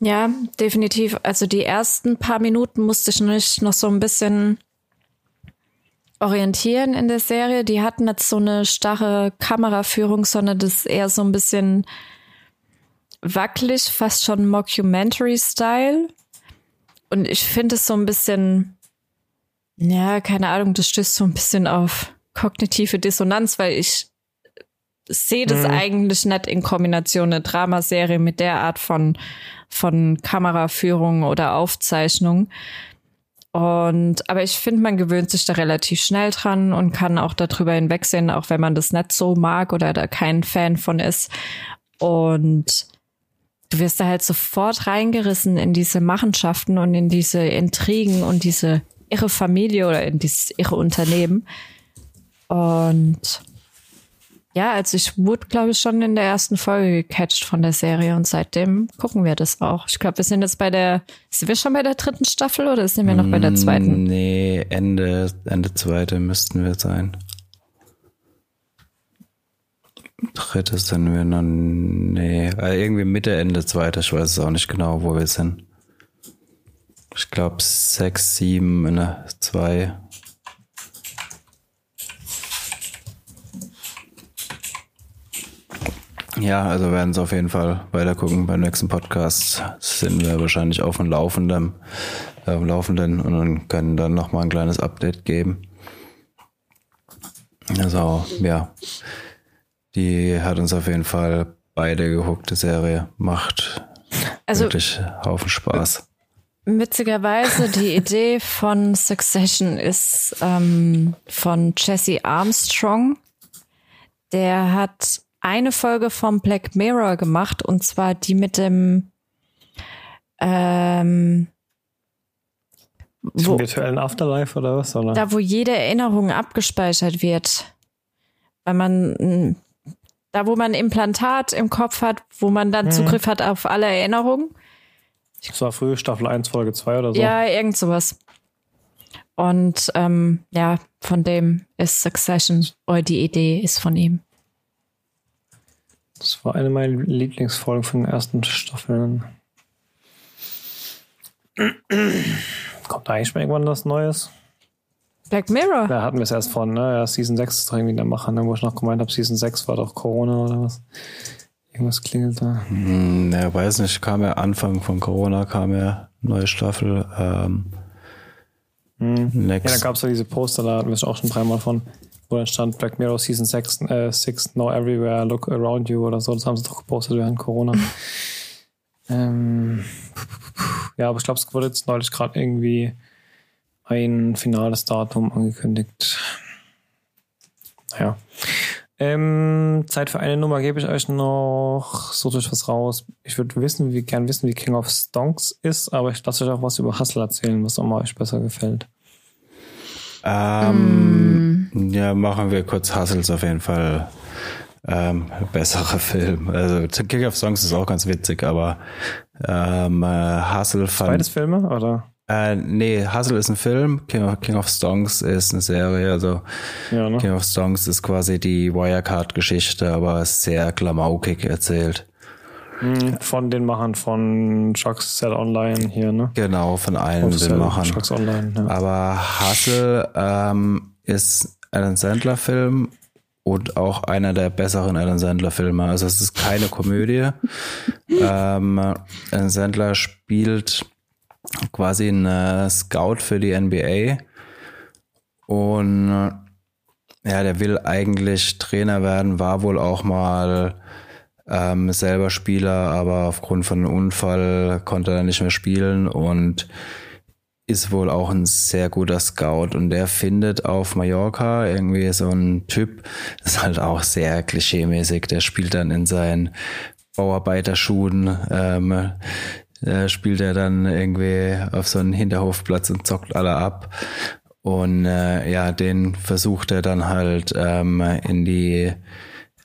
Ja, definitiv. Also die ersten paar Minuten musste ich nicht noch so ein bisschen orientieren in der Serie. Die hatten jetzt so eine starre Kameraführung, sondern das eher so ein bisschen wackelig, fast schon Mockumentary-Style. Und ich finde es so ein bisschen, ja, keine Ahnung, das stößt so ein bisschen auf kognitive Dissonanz, weil ich sehe das mhm. eigentlich nicht in Kombination eine Dramaserie mit der Art von, von Kameraführung oder Aufzeichnung. Und, aber ich finde, man gewöhnt sich da relativ schnell dran und kann auch darüber hinwegsehen, auch wenn man das nicht so mag oder da kein Fan von ist. Und du wirst da halt sofort reingerissen in diese Machenschaften und in diese Intrigen und diese irre Familie oder in dieses irre Unternehmen. Und ja, also ich wurde, glaube ich, schon in der ersten Folge gecatcht von der Serie und seitdem gucken wir das auch. Ich glaube, wir sind jetzt bei der, sind wir schon bei der dritten Staffel oder sind wir noch bei der mm, zweiten? Nee, Ende, Ende zweite müssten wir sein. Dritte sind wir noch, nee, also irgendwie Mitte, Ende zweite, ich weiß es auch nicht genau, wo wir sind. Ich glaube sechs, sieben, ne, zwei. Ja, also werden es auf jeden Fall weiter gucken. Beim nächsten Podcast sind wir wahrscheinlich auf dem Laufenden, äh, Laufenden und dann können dann nochmal ein kleines Update geben. Also, ja. Die hat uns auf jeden Fall beide gehuckte Serie. Macht also, wirklich Haufen Spaß. Witzigerweise, die Idee von Succession ist ähm, von Jesse Armstrong. Der hat eine Folge vom Black Mirror gemacht und zwar die mit dem ähm, Zum virtuellen Afterlife oder was? Oder? Da, wo jede Erinnerung abgespeichert wird. Weil man da, wo man Implantat im Kopf hat, wo man dann mhm. Zugriff hat auf alle Erinnerungen. Das war früher Staffel 1, Folge 2 oder so. Ja, irgend sowas. Und ähm, ja, von dem ist Succession, oder die Idee ist von ihm. Das war eine meiner Lieblingsfolgen von den ersten Staffeln. Kommt da eigentlich mal irgendwann was Neues? Black Mirror? Da hatten wir es erst von, ne? Ja, Season 6 ist irgendwie der Macher, ne? wo ich noch gemeint habe, Season 6 war doch Corona oder was. Irgendwas klingelt da. Hm, ja, weiß nicht, kam ja Anfang von Corona, kam ja neue Staffel. Ähm, hm. Ja, da gab es ja diese Poster, da hatten wir es auch schon dreimal von wo dann stand Black Mirror Season 6, äh, 6 Know Everywhere, Look Around You oder so. Das haben sie doch gepostet während Corona. ähm, ja, aber ich glaube, es wurde jetzt neulich gerade irgendwie ein finales Datum angekündigt. Naja. Ähm, Zeit für eine Nummer gebe ich euch noch. Sucht euch was raus. Ich würde wissen, wie gern wissen, wie King of Stonks ist, aber ich lasse euch auch was über Hustle erzählen, was auch mal euch besser gefällt. Ähm, mm. Ja, machen wir kurz Hustles auf jeden Fall. Ähm, bessere Film. Also King of Songs ist auch ganz witzig, aber ähm, äh, Hustle fand. Beides Filme oder? Äh, nee, Hustle ist ein Film, King of, King of Songs ist eine Serie. Also ja, ne? King of Songs ist quasi die Wirecard-Geschichte, aber sehr klamaukig erzählt. Hm, von den Machern von Chuck's Cell Online hier, ne? Genau, von allen den Machern. Chuck's Online, ja. Aber Hustle ähm, ist ein Sandler-Film und auch einer der besseren Adam Sandler-Filme. Also es ist keine Komödie. ähm, Adam Sandler spielt quasi einen Scout für die NBA und ja, der will eigentlich Trainer werden, war wohl auch mal ähm, selber Spieler, aber aufgrund von einem Unfall konnte er nicht mehr spielen und ist wohl auch ein sehr guter Scout und der findet auf Mallorca irgendwie so einen Typ, ist halt auch sehr klischeemäßig, der spielt dann in seinen Bauarbeiterschuhen, ähm, äh, spielt er dann irgendwie auf so einen Hinterhofplatz und zockt alle ab. Und äh, ja, den versucht er dann halt ähm, in die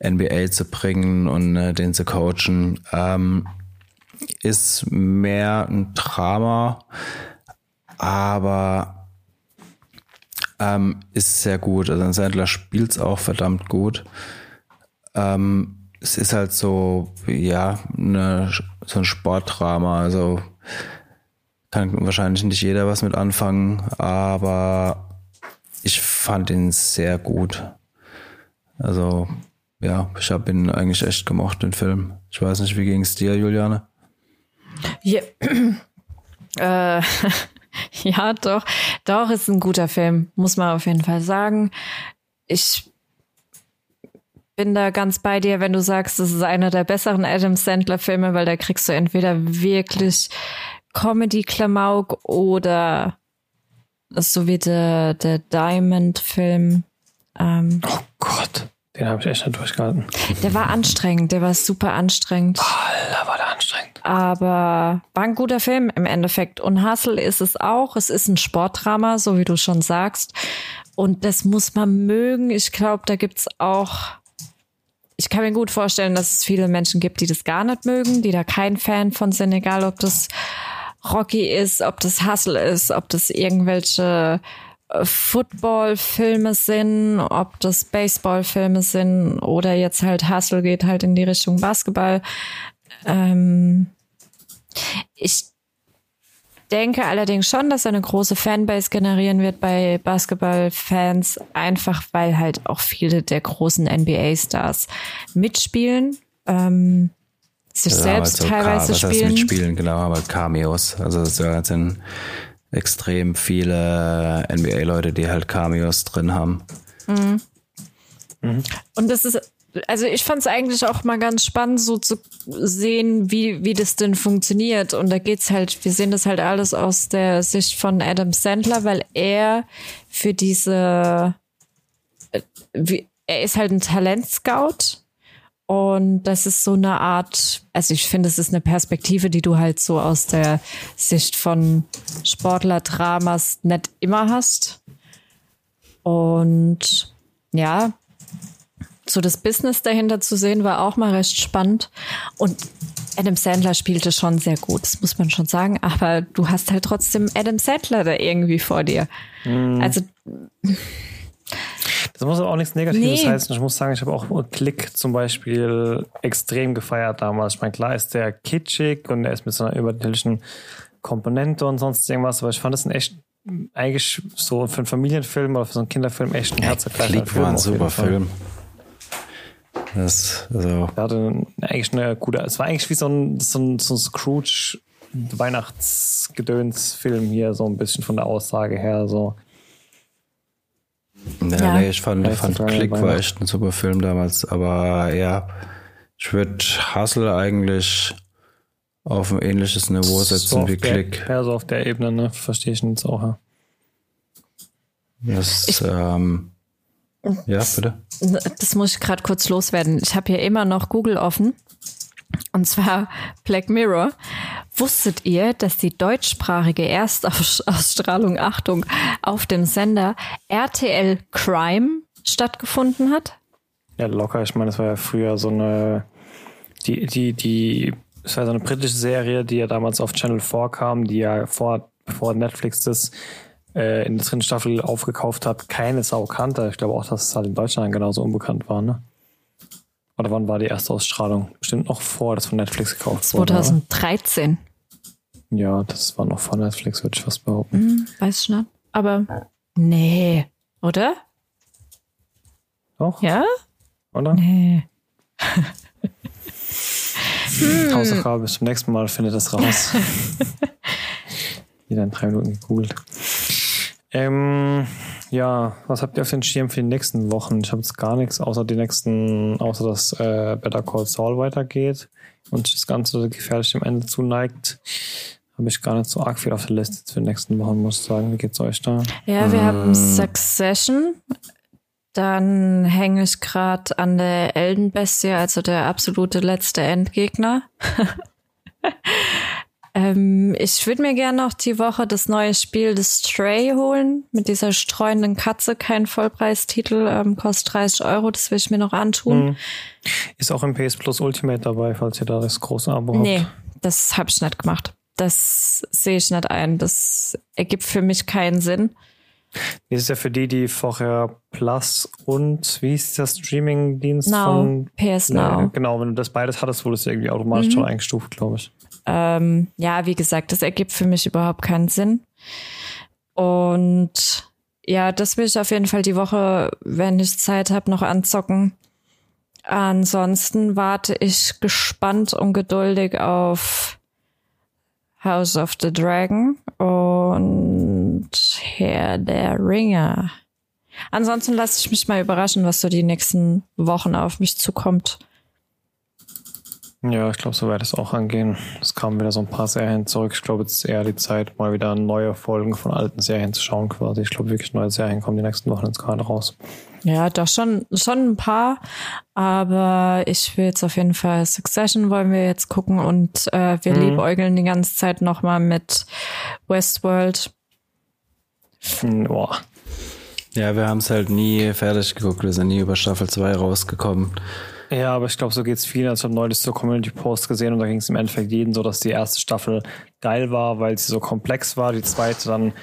NBA zu bringen und äh, den zu coachen. Ähm, ist mehr ein Drama, aber ähm, ist sehr gut. Also Sandler spielt es auch verdammt gut. Ähm, es ist halt so, ja, eine, so ein Sportdrama. Also kann wahrscheinlich nicht jeder was mit anfangen, aber ich fand ihn sehr gut. Also ja, ich habe ihn eigentlich echt gemocht, den Film. Ich weiß nicht, wie ging es dir, Juliane? Ja, äh, ja, doch, doch, ist ein guter Film, muss man auf jeden Fall sagen. Ich bin da ganz bei dir, wenn du sagst, das ist einer der besseren Adam Sandler-Filme, weil da kriegst du entweder wirklich Comedy-Klamauk oder so wie der, der Diamond-Film. Ähm, oh Gott. Den habe ich echt nicht durchgehalten. Der war anstrengend, der war super anstrengend. Alter, war der anstrengend. Aber war ein guter Film im Endeffekt. Und Hustle ist es auch. Es ist ein Sportdrama, so wie du schon sagst. Und das muss man mögen. Ich glaube, da gibt's auch. Ich kann mir gut vorstellen, dass es viele Menschen gibt, die das gar nicht mögen, die da kein Fan von sind, egal ob das Rocky ist, ob das Hustle ist, ob das irgendwelche Football-Filme sind, ob das Baseball-Filme sind oder jetzt halt Hustle geht halt in die Richtung Basketball. Ähm, ich denke allerdings schon, dass er eine große Fanbase generieren wird bei Basketball-Fans, einfach weil halt auch viele der großen NBA-Stars mitspielen. Ähm, sich ja, selbst so teilweise spielen. mitspielen, genau, aber Cameos. Also das sind extrem viele NBA-Leute, die halt Cameos drin haben. Mhm. Mhm. Und das ist also ich fand es eigentlich auch mal ganz spannend, so zu sehen, wie, wie das denn funktioniert. Und da geht's halt, wir sehen das halt alles aus der Sicht von Adam Sandler, weil er für diese, äh, wie, er ist halt ein Talentscout. Und das ist so eine Art, also ich finde, es ist eine Perspektive, die du halt so aus der Sicht von Sportler-Dramas nicht immer hast. Und ja, so das Business dahinter zu sehen, war auch mal recht spannend. Und Adam Sandler spielte schon sehr gut, das muss man schon sagen. Aber du hast halt trotzdem Adam Sandler da irgendwie vor dir. Mhm. Also. Das muss aber auch nichts Negatives nee. heißen. Ich muss sagen, ich habe auch Klick zum Beispiel extrem gefeiert damals. Ich meine, klar ist der kitschig und er ist mit so einer übernatürlichen Komponente und sonst irgendwas, aber ich fand das ein echt eigentlich so für einen Familienfilm oder für so einen Kinderfilm echt ein herzergreifender Film. Klick war ein super Film. Das, also. Er hatte eigentlich eine gute, es war eigentlich wie so ein, so ein, so ein Scrooge Weihnachtsgedöns-Film hier, so ein bisschen von der Aussage her, so. Ja, ja. nee, ich fand, fand Click war echt ein super Film damals, aber ja, ich würde Hustle eigentlich auf ein ähnliches Niveau setzen so wie Click. Ja, so auf der Ebene, ne, verstehe ich jetzt auch, ja. Das, ich, ähm, ja, bitte. Das muss ich gerade kurz loswerden. Ich habe hier immer noch Google offen. Und zwar Black Mirror. Wusstet ihr, dass die deutschsprachige Erstausstrahlung, Achtung, auf dem Sender RTL Crime stattgefunden hat? Ja, locker. Ich meine, das war ja früher so eine, die, die, die, es war so eine britische Serie, die ja damals auf Channel 4 kam, die ja vor, bevor Netflix das äh, in der dritten Staffel aufgekauft hat, keine Sau kannte. Ich glaube auch, dass es halt in Deutschland genauso unbekannt war, ne? Oder wann war die erste Ausstrahlung? Bestimmt noch vor, das von Netflix gekauft 2013. wurde. 2013. Ja, das war noch vor Netflix, würde ich fast behaupten. Hm, weiß nicht. Aber nee, oder? Doch? Ja? Oder? Nee. hm. Hausaufgabe bis zum nächsten Mal findet das raus. Jeder in drei Minuten gegoogelt. Ähm, ja, was habt ihr auf den Schirm für die nächsten Wochen? Ich habe jetzt gar nichts, außer die nächsten, außer dass äh, Better Call Saul weitergeht und das Ganze gefährlich dem Ende zuneigt. Habe ich gar nicht so arg viel auf der Liste für die nächsten Wochen, muss ich sagen. Wie geht's euch da? Ja, wir hm. haben Succession. Dann hänge ich gerade an der Eldenbestie, also der absolute letzte Endgegner. Ähm, ich würde mir gerne noch die Woche das neue Spiel The Stray holen. Mit dieser streuenden Katze, kein Vollpreistitel, ähm, kostet 30 Euro. Das will ich mir noch antun. Mhm. Ist auch im PS Plus Ultimate dabei, falls ihr da das große Abo habt. Nee, das habe ich nicht gemacht. Das sehe ich nicht ein. Das ergibt für mich keinen Sinn. Das ist ja für die, die vorher Plus und wie ist der Streaming-Dienst von PS Now. genau, wenn du das beides hattest, wurde es irgendwie automatisch mhm. schon eingestuft, glaube ich. Ähm, ja, wie gesagt, das ergibt für mich überhaupt keinen Sinn. Und ja, das will ich auf jeden Fall die Woche, wenn ich Zeit habe, noch anzocken. Ansonsten warte ich gespannt und geduldig auf House of the Dragon und Herr der Ringe. Ansonsten lasse ich mich mal überraschen, was so die nächsten Wochen auf mich zukommt. Ja, ich glaube, so werde es auch angehen. Es kamen wieder so ein paar Serien zurück. Ich glaube, jetzt ist eher die Zeit, mal wieder neue Folgen von alten Serien zu schauen quasi. Ich glaube, wirklich neue Serien kommen die nächsten Wochen jetzt gerade raus. Ja, doch schon, schon ein paar. Aber ich will jetzt auf jeden Fall Succession wollen wir jetzt gucken und äh, wir mhm. liebäugeln die ganze Zeit nochmal mit Westworld. Hm, boah. Ja, wir haben es halt nie fertig geguckt. Wir sind nie über Staffel 2 rausgekommen. Ja, aber ich glaube, so geht's vielen. Also ich habe neulich so Community Post gesehen und da ging es im Endeffekt jeden so, dass die erste Staffel geil war, weil sie so komplex war. Die zweite dann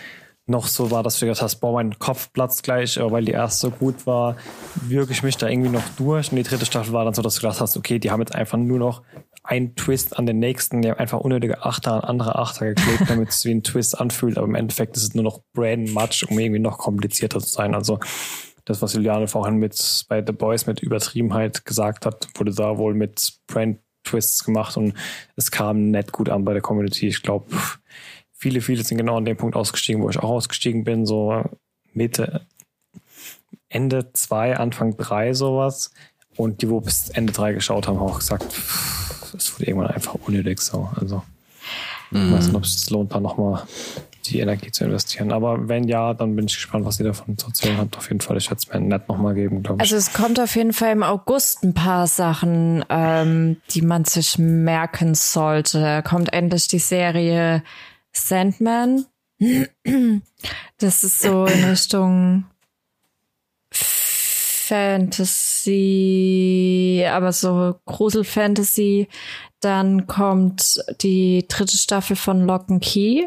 noch so war, dass du gedacht hast, boah, mein Kopf platzt gleich, aber weil die erste so gut war, wirklich mich da irgendwie noch durch. Und die dritte Staffel war dann so, dass du gedacht hast, okay, die haben jetzt einfach nur noch einen Twist an den nächsten, die haben einfach unnötige Achter an andere Achter geklebt, damit es wie ein Twist anfühlt, aber im Endeffekt ist es nur noch Brain Match, um irgendwie noch komplizierter zu sein. Also das, was Juliane vorhin mit bei The Boys mit Übertriebenheit gesagt hat, wurde da wohl mit Brand Twists gemacht und es kam nett gut an bei der Community. Ich glaube, viele, viele sind genau an dem Punkt ausgestiegen, wo ich auch ausgestiegen bin, so Mitte, Ende zwei, Anfang drei sowas. Und die, wo bis Ende 3 geschaut haben, haben auch gesagt, es wurde irgendwann einfach unnötig so. Also, mhm. ich weiß nicht, ob es sich lohnt, da nochmal die Energie zu investieren. Aber wenn ja, dann bin ich gespannt, was ihr davon zu erzählen habt. Auf jeden Fall, ich werde es mir nett nochmal geben, glaube ich. Also es kommt auf jeden Fall im August ein paar Sachen, ähm, die man sich merken sollte. Kommt endlich die Serie Sandman. Das ist so in Richtung Fantasy, aber so Grusel-Fantasy. Dann kommt die dritte Staffel von Lock and Key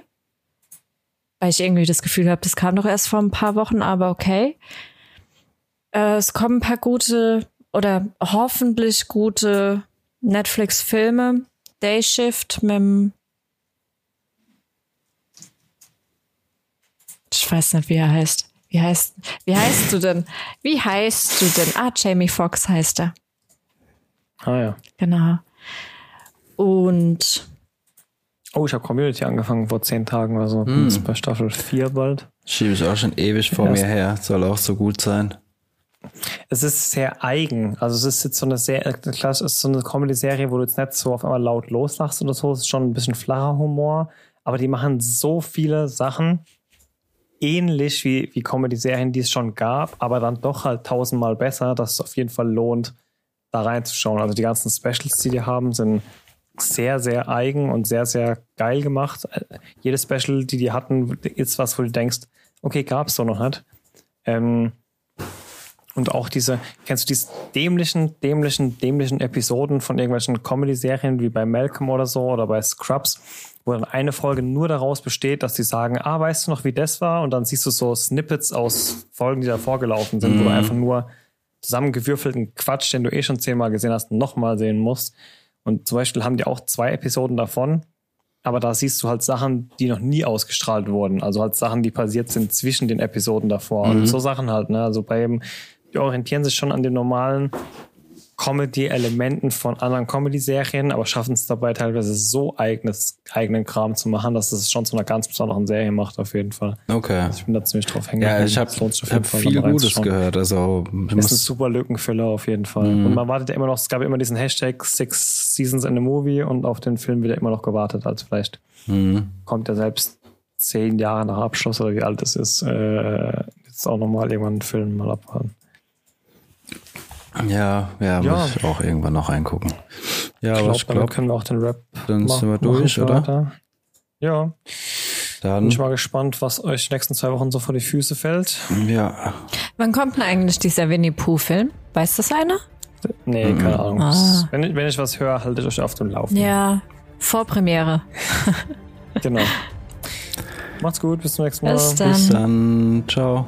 weil ich irgendwie das Gefühl habe, das kam doch erst vor ein paar Wochen, aber okay. Äh, es kommen ein paar gute oder hoffentlich gute Netflix-Filme. Day Shift mit dem Ich weiß nicht, wie er heißt. Wie heißt, wie heißt du denn? Wie heißt du denn? Ah, Jamie Foxx heißt er. Ah ja. Genau. Und Oh, ich habe Community angefangen vor zehn Tagen oder so. Hm. Bin bei Staffel 4 bald. Schiebe ich auch schon ewig vor mir her. Soll auch so gut sein. Es ist sehr eigen. Also es ist jetzt so eine sehr, klar, es ist so eine Comedy-Serie, wo du jetzt nicht so auf einmal laut loslachst oder so. Es ist schon ein bisschen flacher Humor. Aber die machen so viele Sachen ähnlich wie, wie Comedy-Serien, die es schon gab, aber dann doch halt tausendmal besser, dass es auf jeden Fall lohnt, da reinzuschauen. Also die ganzen Specials, die die haben, sind sehr, sehr eigen und sehr, sehr geil gemacht. Jedes Special, die die hatten, ist was, wo du denkst, okay, gab es so noch nicht. Ähm, und auch diese, kennst du diese dämlichen, dämlichen, dämlichen Episoden von irgendwelchen Comedy-Serien wie bei Malcolm oder so oder bei Scrubs, wo dann eine Folge nur daraus besteht, dass die sagen, ah, weißt du noch, wie das war? Und dann siehst du so Snippets aus Folgen, die da vorgelaufen sind, mhm. wo du einfach nur zusammengewürfelten Quatsch, den du eh schon zehnmal gesehen hast, nochmal sehen musst. Und zum Beispiel haben die auch zwei Episoden davon, aber da siehst du halt Sachen, die noch nie ausgestrahlt wurden. Also halt Sachen, die passiert sind zwischen den Episoden davor. Mhm. Und so Sachen halt, ne? Also beim, die orientieren sich schon an den normalen Comedy-Elementen von anderen Comedy-Serien, aber schaffen es dabei teilweise so eigenes, eigenen Kram zu machen, dass es schon zu einer ganz besonderen Serie macht, auf jeden Fall. Okay. Also ich bin da ziemlich drauf hängen. Ja, ich habe hab viel Gutes gehört. Also, ist ein super Lückenfüller auf jeden Fall. Mhm. Und man wartet ja immer noch, es gab immer diesen Hashtag Six Seasons in a Movie und auf den Film wird ja immer noch gewartet, als vielleicht mhm. kommt er selbst zehn Jahre nach Abschluss oder wie alt es ist, äh, jetzt auch nochmal irgendwann einen Film mal abwarten. Ja, ja, ja. muss ich auch irgendwann noch reingucken. Ja, ich glaube, glaub, damit können wir auch den Rap Dann machen, sind wir durch, oder? Weiter. Ja. Dann bin ich mal gespannt, was euch die nächsten zwei Wochen so vor die Füße fällt. Ja. Wann kommt denn eigentlich dieser Winnie Pooh-Film? Weiß das einer? Nee, mhm. keine Ahnung. Ah. Wenn, ich, wenn ich was höre, haltet euch auf dem Laufen. Ja, Vorpremiere. genau. Macht's gut, bis zum nächsten Mal. Bis dann. Bis dann. Ciao.